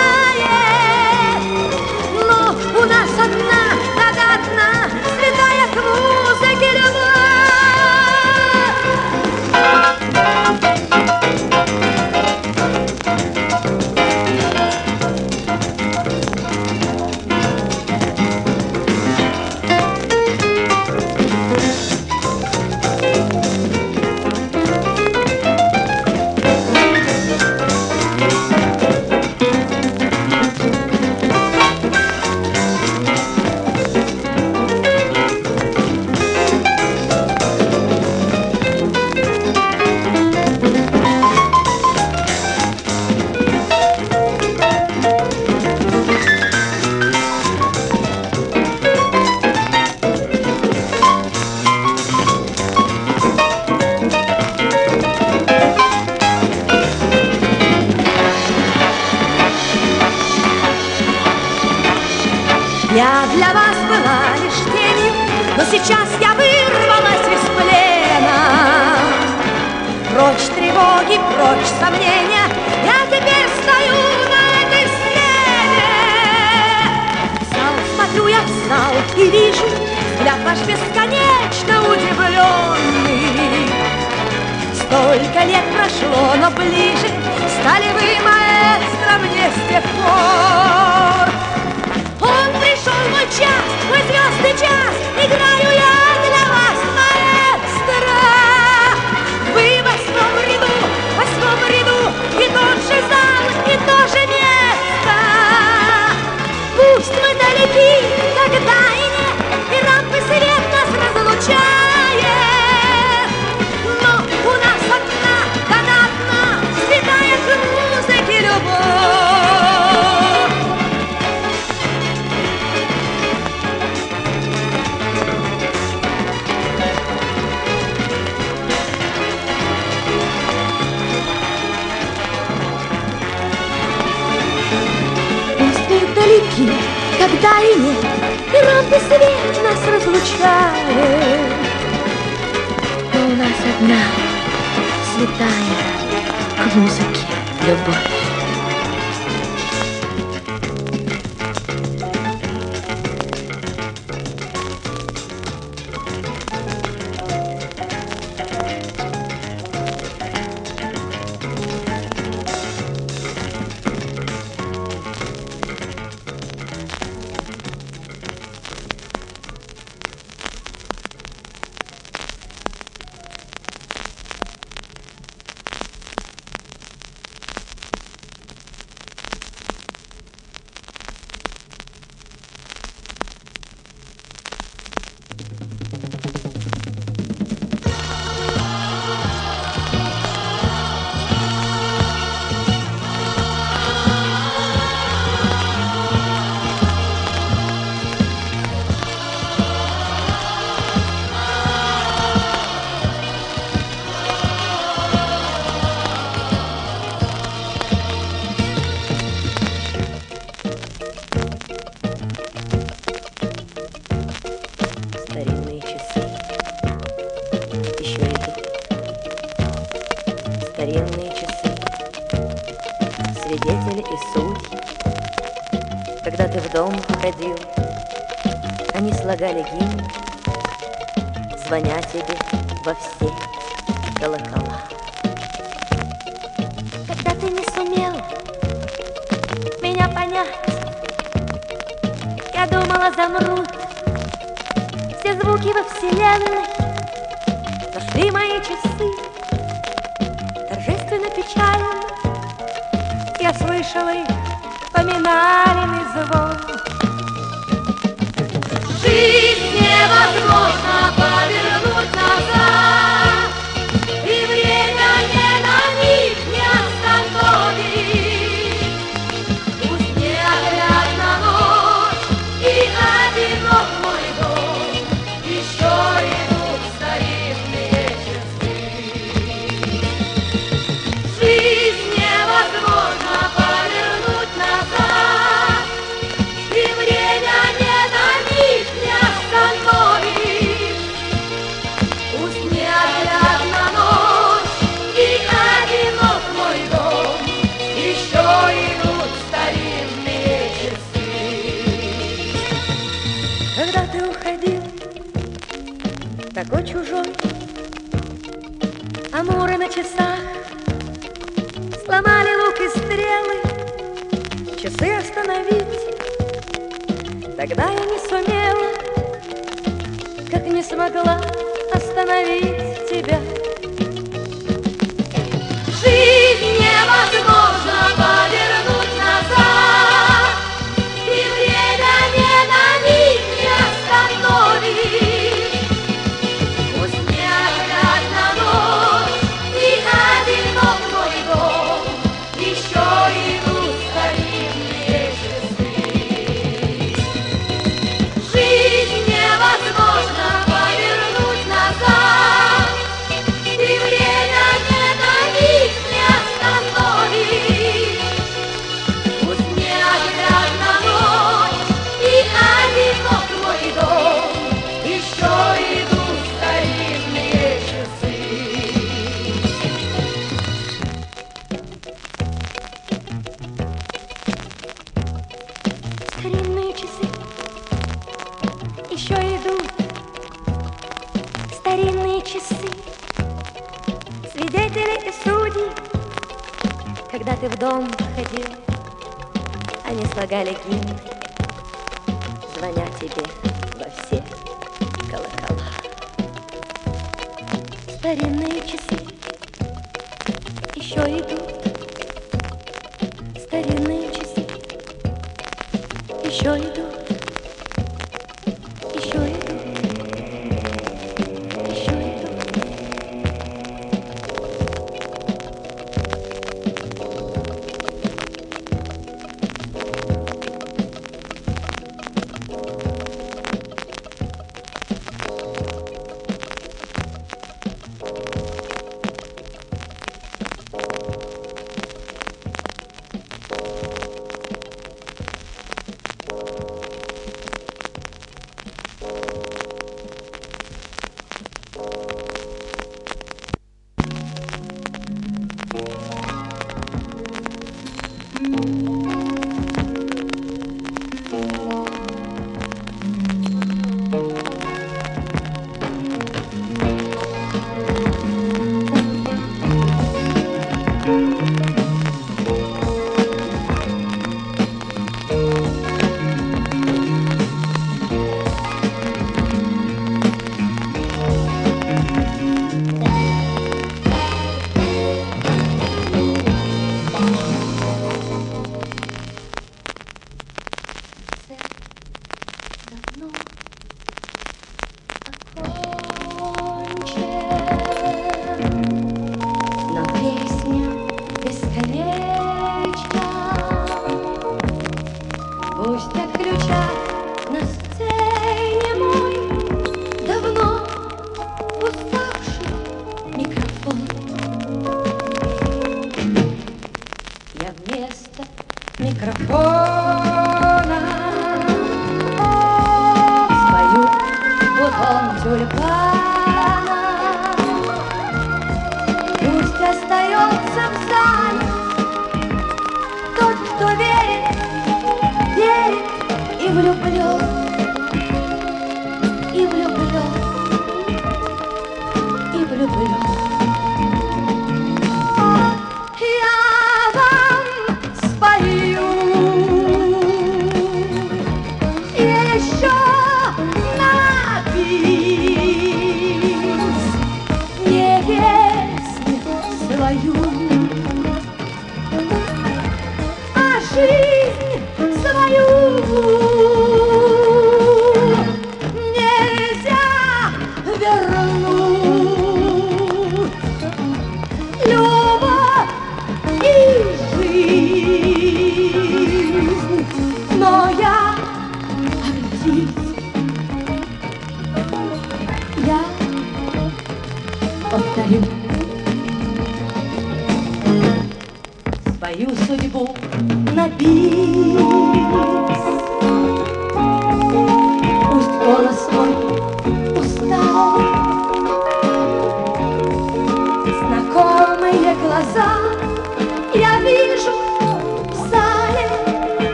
и вижу взгляд ваш бесконечно удивленный. Столько лет прошло, но ближе стали вы, маэстро, мне с тех пор. Он пришел мой час, мой звездный час, играю я для вас, маэстро. Вы в восьмом ряду, в восьмом ряду, и тот же зал, и то же место. Пусть мы далеки, когда когда и рампы свет нас разлучает. Но у нас одна святая к музыке любовь. Thank you.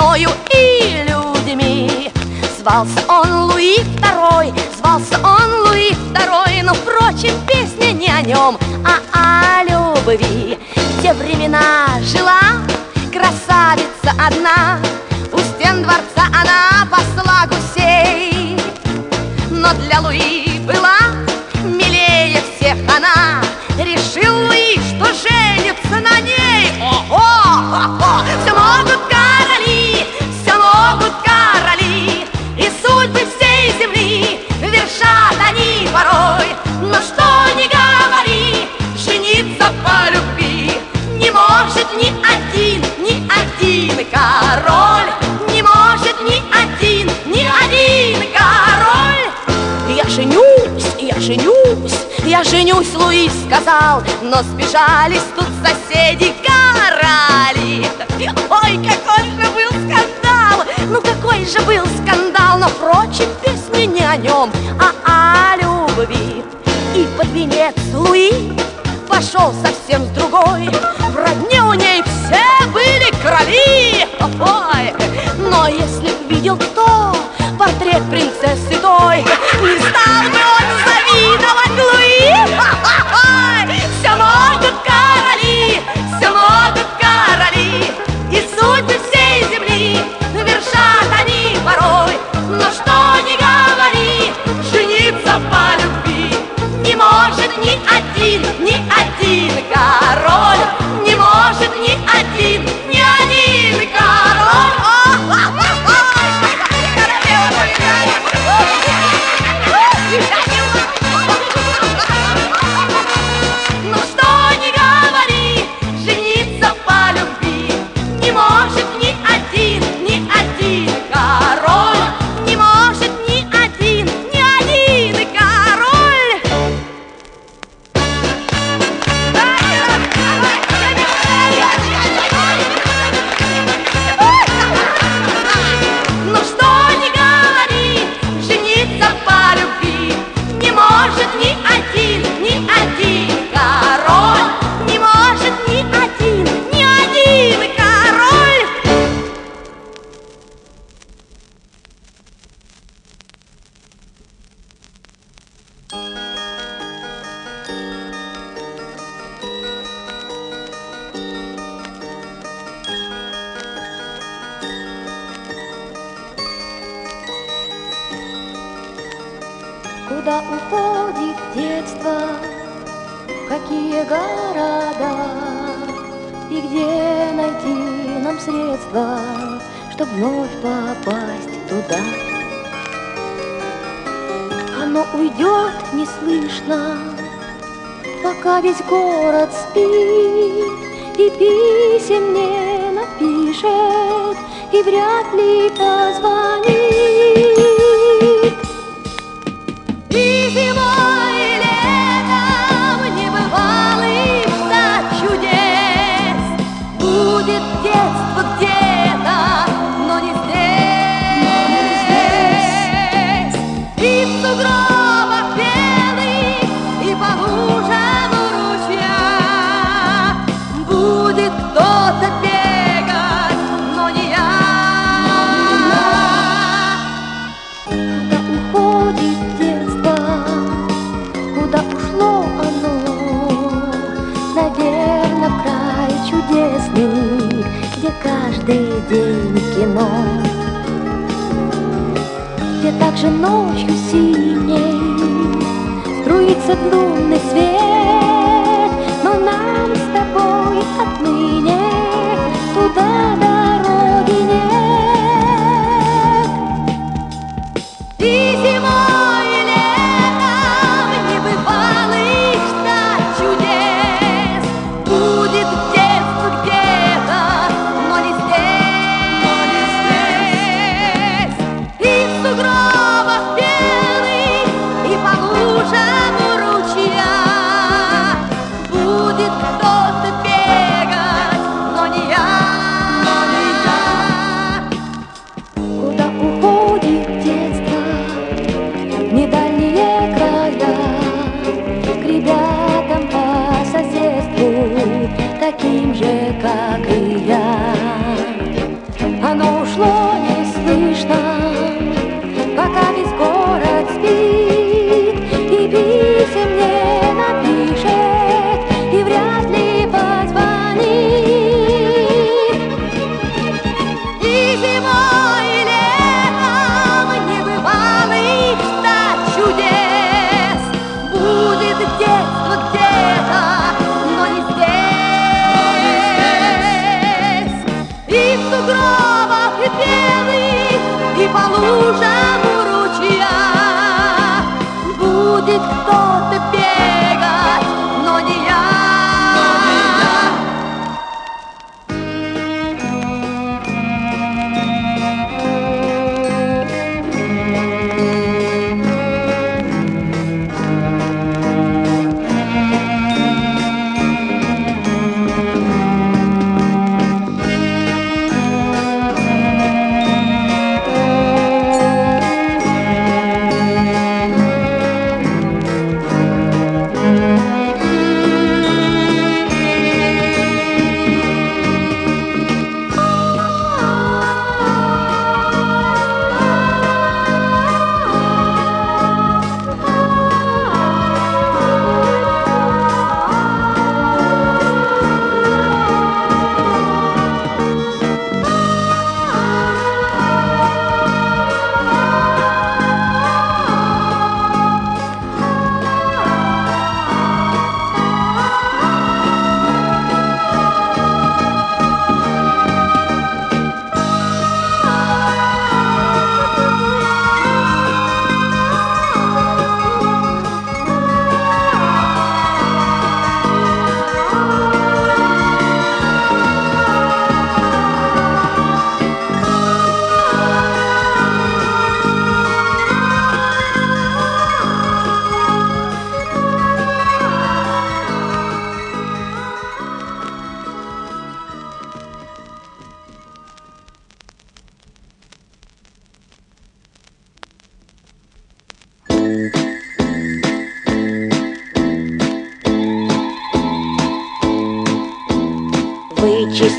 женою и людьми. Звался он Луи Второй, звался он Луи Второй, но, впрочем, песня не о нем, а о любви. В те времена жила красавица одна, сказал, но сбежались тут соседи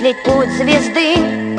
Вычислить путь звезды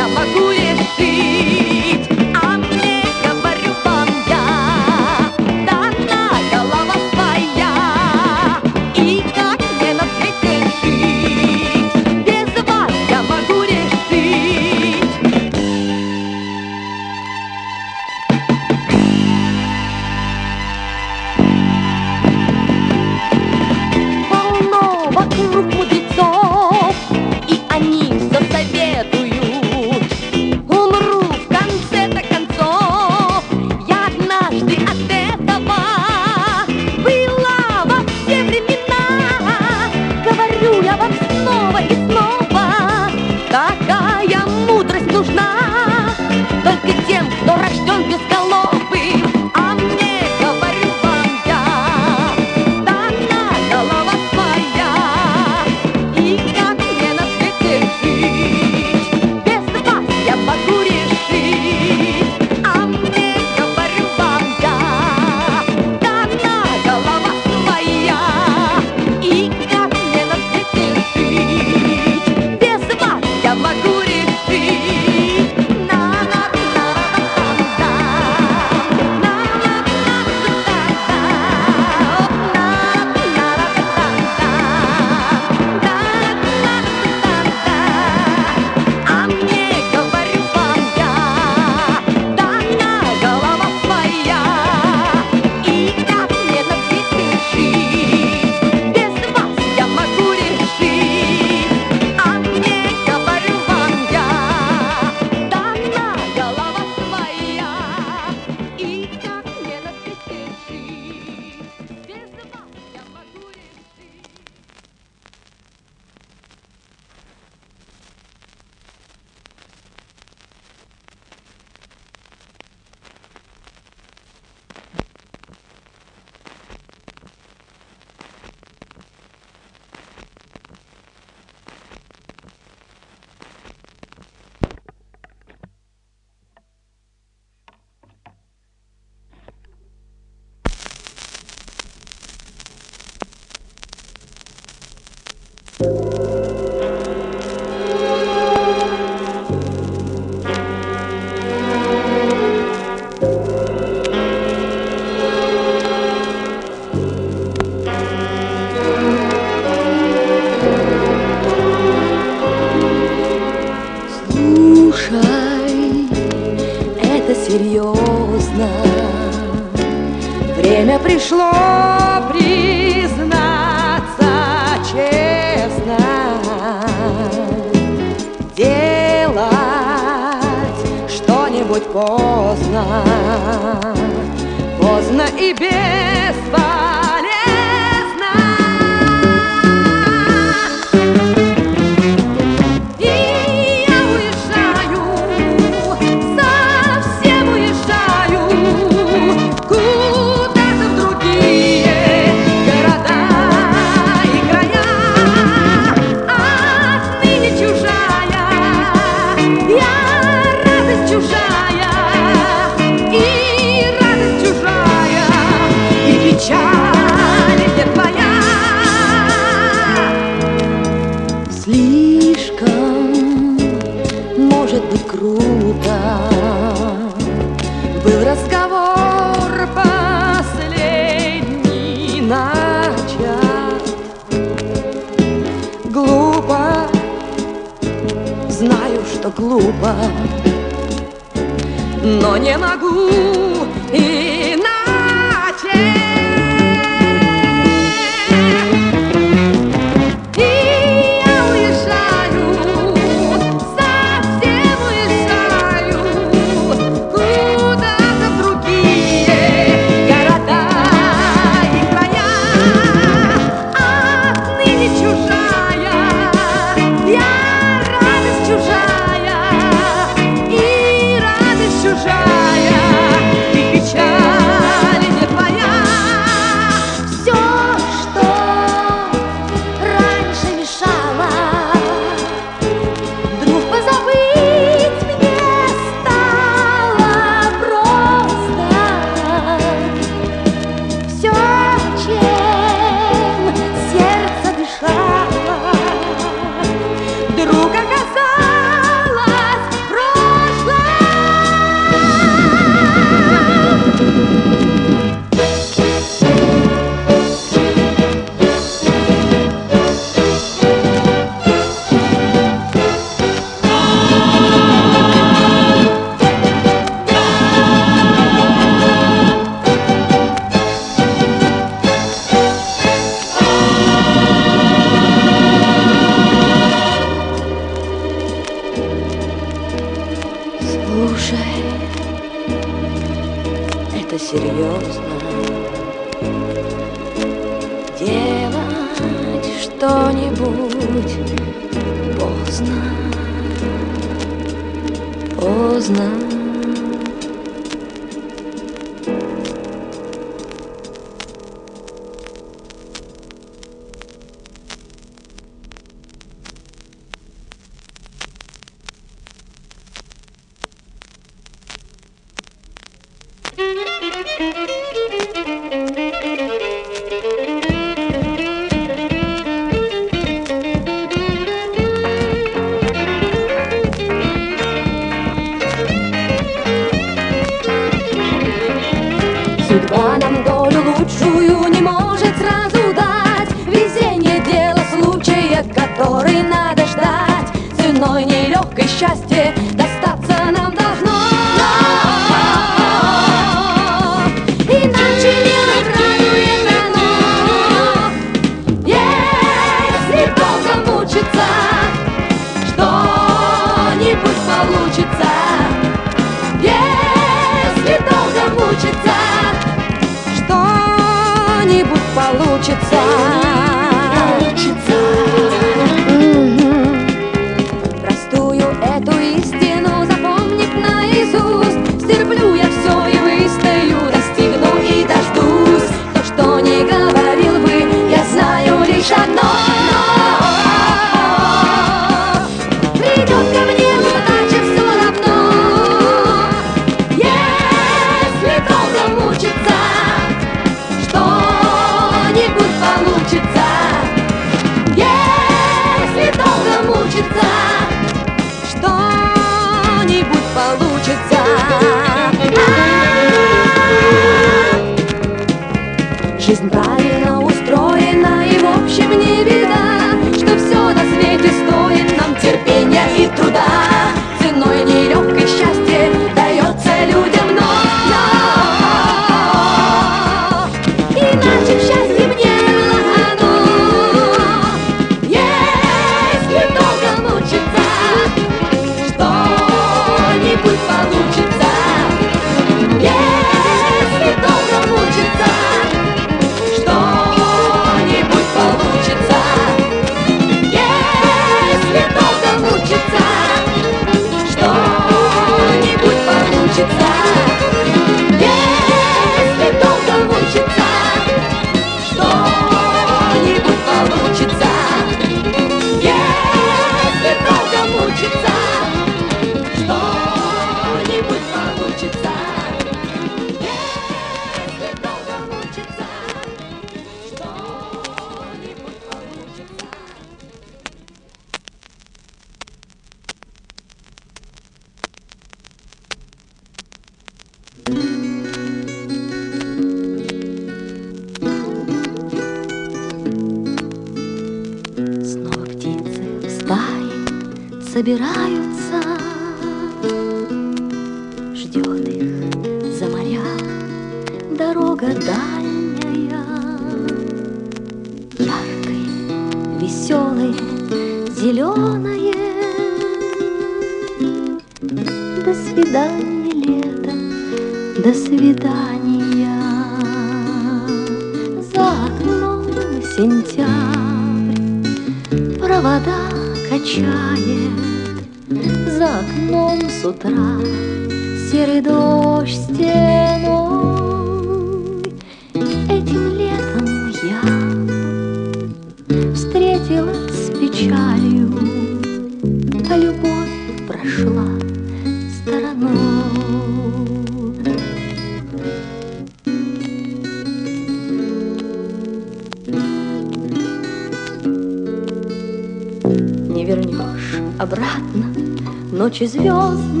ночи звезд.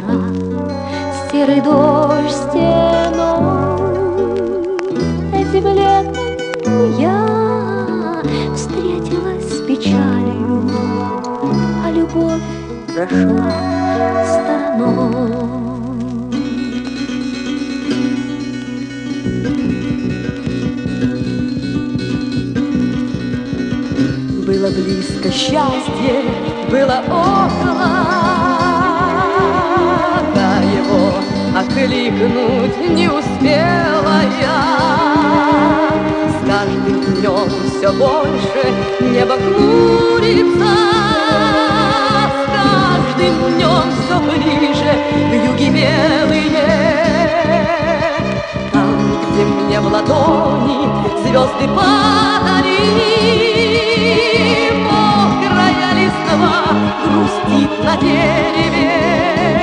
ветра, серый дождь стеной. Этим летом я встретилась с печалью, а любовь прошла стороной. Было близко счастье, было около. Воскликнуть не успела я. С каждым днем все больше небо хмурится. С каждым днем все ближе к юге белые. Там, где мне в ладони звезды подари Мокрая листва грустит на дереве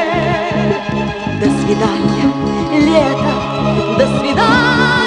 свидания, лето, до свидания.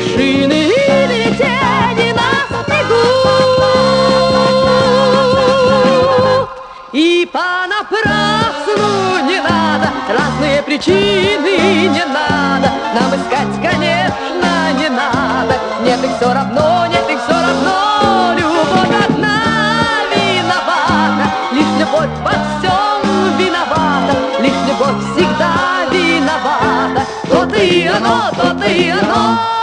вершины и тени на бегут И понапрасну не надо Разные причины не надо. Нам искать, конечно, не надо. Нет, их все равно, нет, их все равно. Любовь одна виновата Лишь любовь во всем виновата. Лишь любовь всегда виновата. То ты и оно, то ты и оно.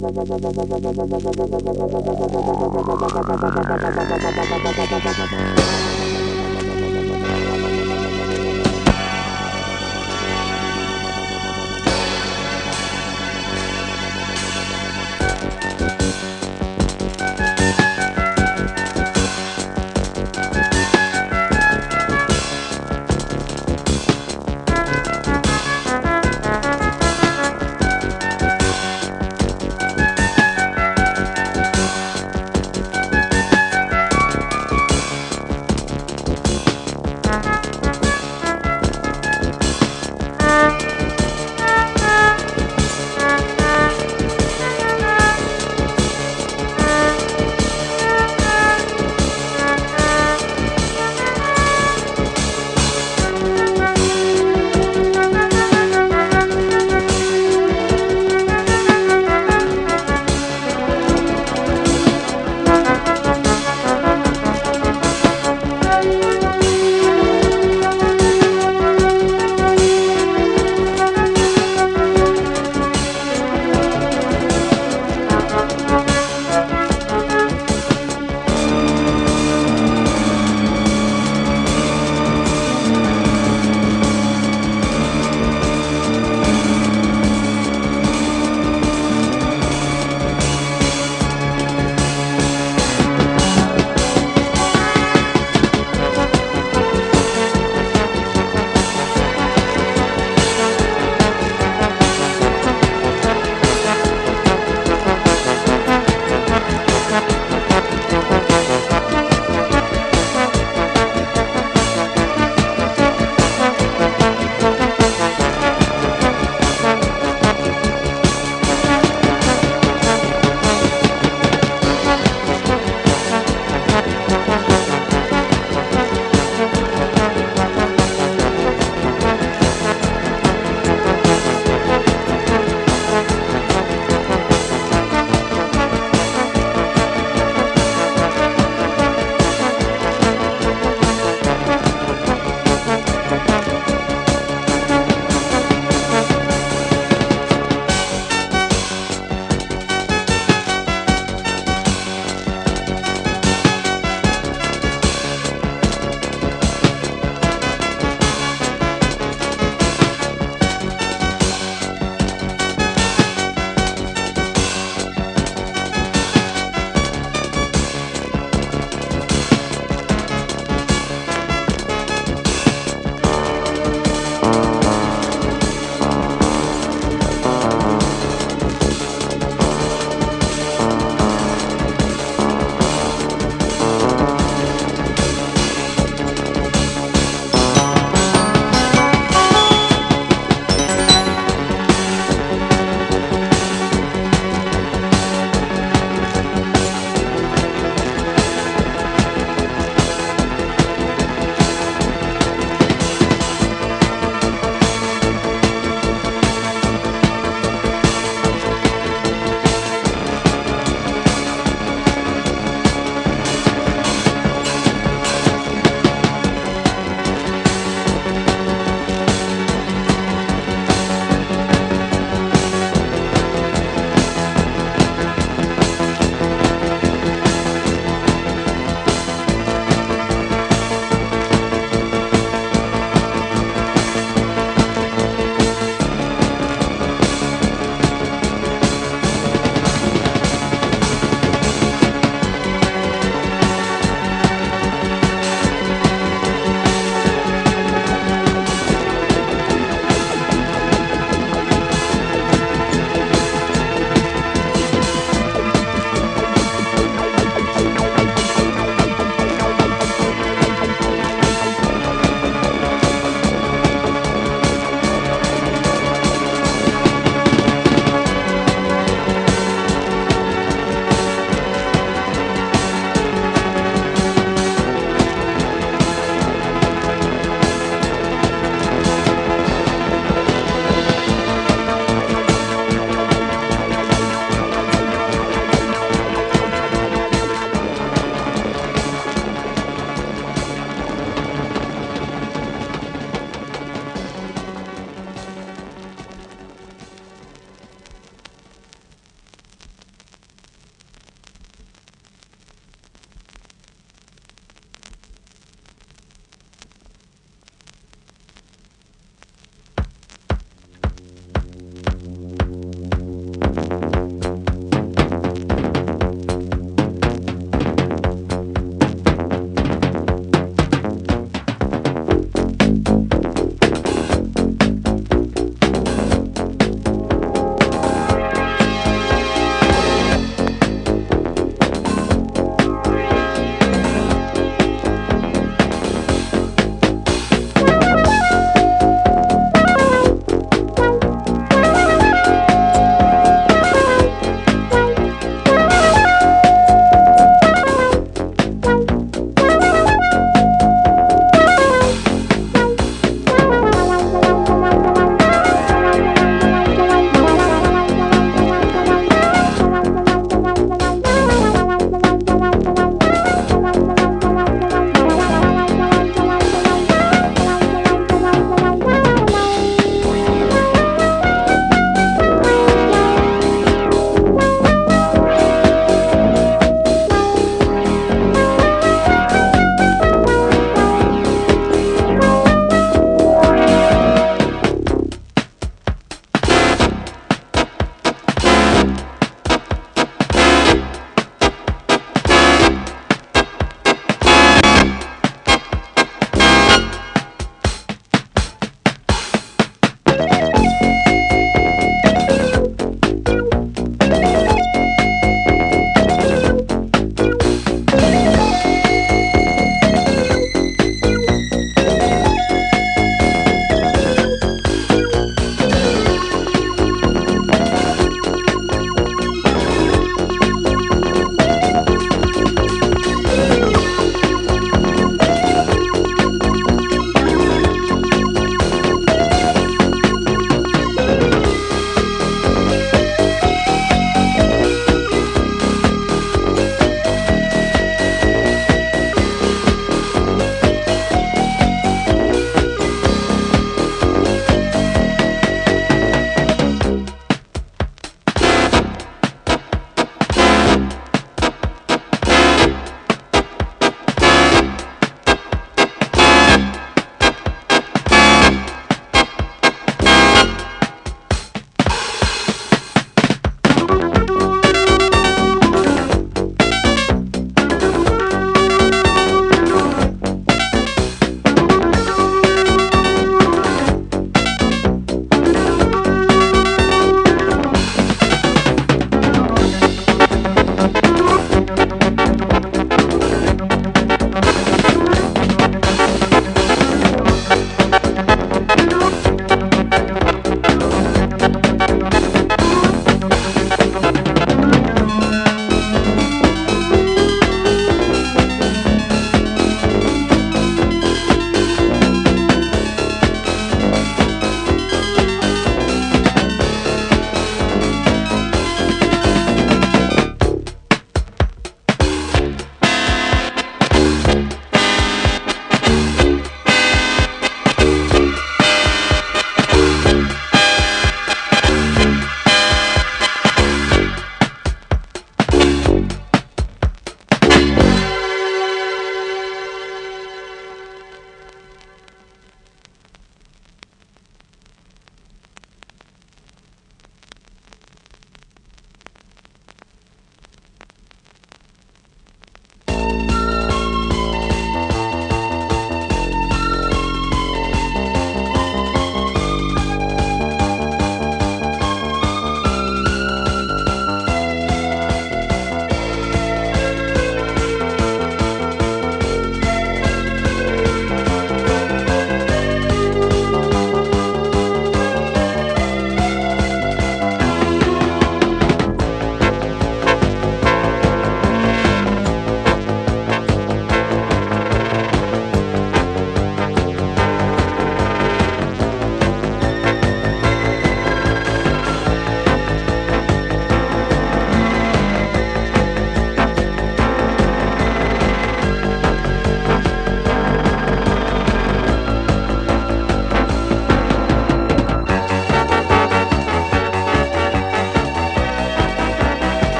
Bye.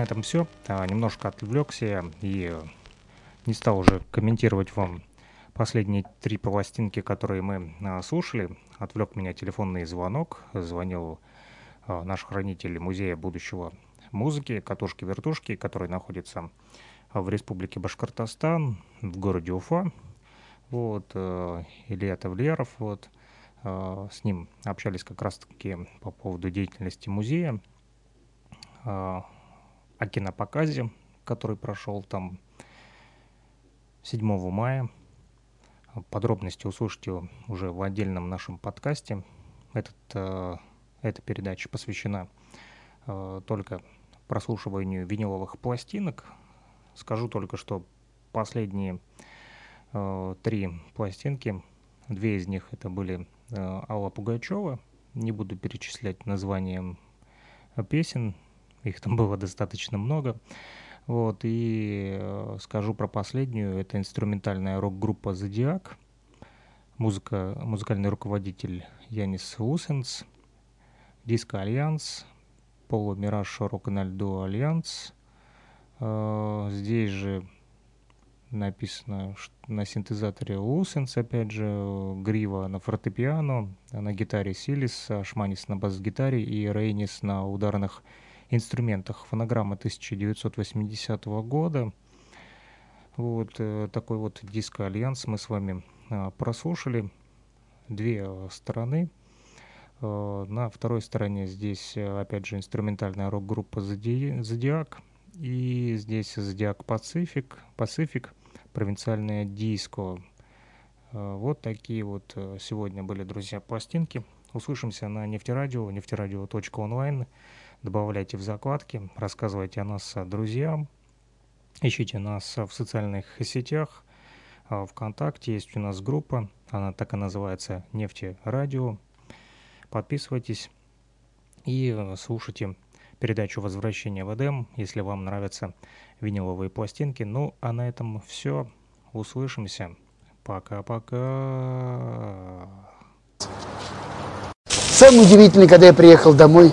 На этом все. А, немножко отвлекся и не стал уже комментировать вам последние три пластинки, которые мы а, слушали. Отвлек меня телефонный звонок. Звонил а, наш хранитель музея будущего музыки «Катушки-вертушки», который находится в республике Башкортостан, в городе Уфа. Вот, э, Илья Тавлияров, вот, с ним общались как раз-таки по поводу деятельности музея, о кинопоказе, который прошел там 7 мая. Подробности услышите уже в отдельном нашем подкасте. Этот, э, эта передача посвящена э, только прослушиванию виниловых пластинок. Скажу только, что последние э, три пластинки, две из них это были э, Алла Пугачева. Не буду перечислять названия песен, их там было достаточно много. Вот, и э, скажу про последнюю. Это инструментальная рок-группа «Зодиак». Музыка, музыкальный руководитель Янис Лусенс. Диско Альянс. Поло Мираж Рок льду Альянс. Э, здесь же написано на синтезаторе Лусенс, опять же, Грива на фортепиано, на гитаре Силис, Шманис на бас-гитаре и Рейнис на ударных инструментах. Фонограмма 1980 года. Вот э, такой вот диско-альянс мы с вами э, прослушали. Две стороны. Э, на второй стороне здесь, опять же, инструментальная рок-группа «Зодиак». И здесь «Зодиак Пацифик», «Пацифик», провинциальная диско. Вот такие вот сегодня были, друзья, пластинки. Услышимся на нефтерадио, нефтерадио.онлайн добавляйте в закладки, рассказывайте о нас друзьям, ищите нас в социальных сетях, а, ВКонтакте есть у нас группа, она так и называется «Нефти Радио». Подписывайтесь и э, слушайте передачу «Возвращение в Эдем», если вам нравятся виниловые пластинки. Ну, а на этом все. Услышимся. Пока-пока. Самое удивительное, когда я приехал домой,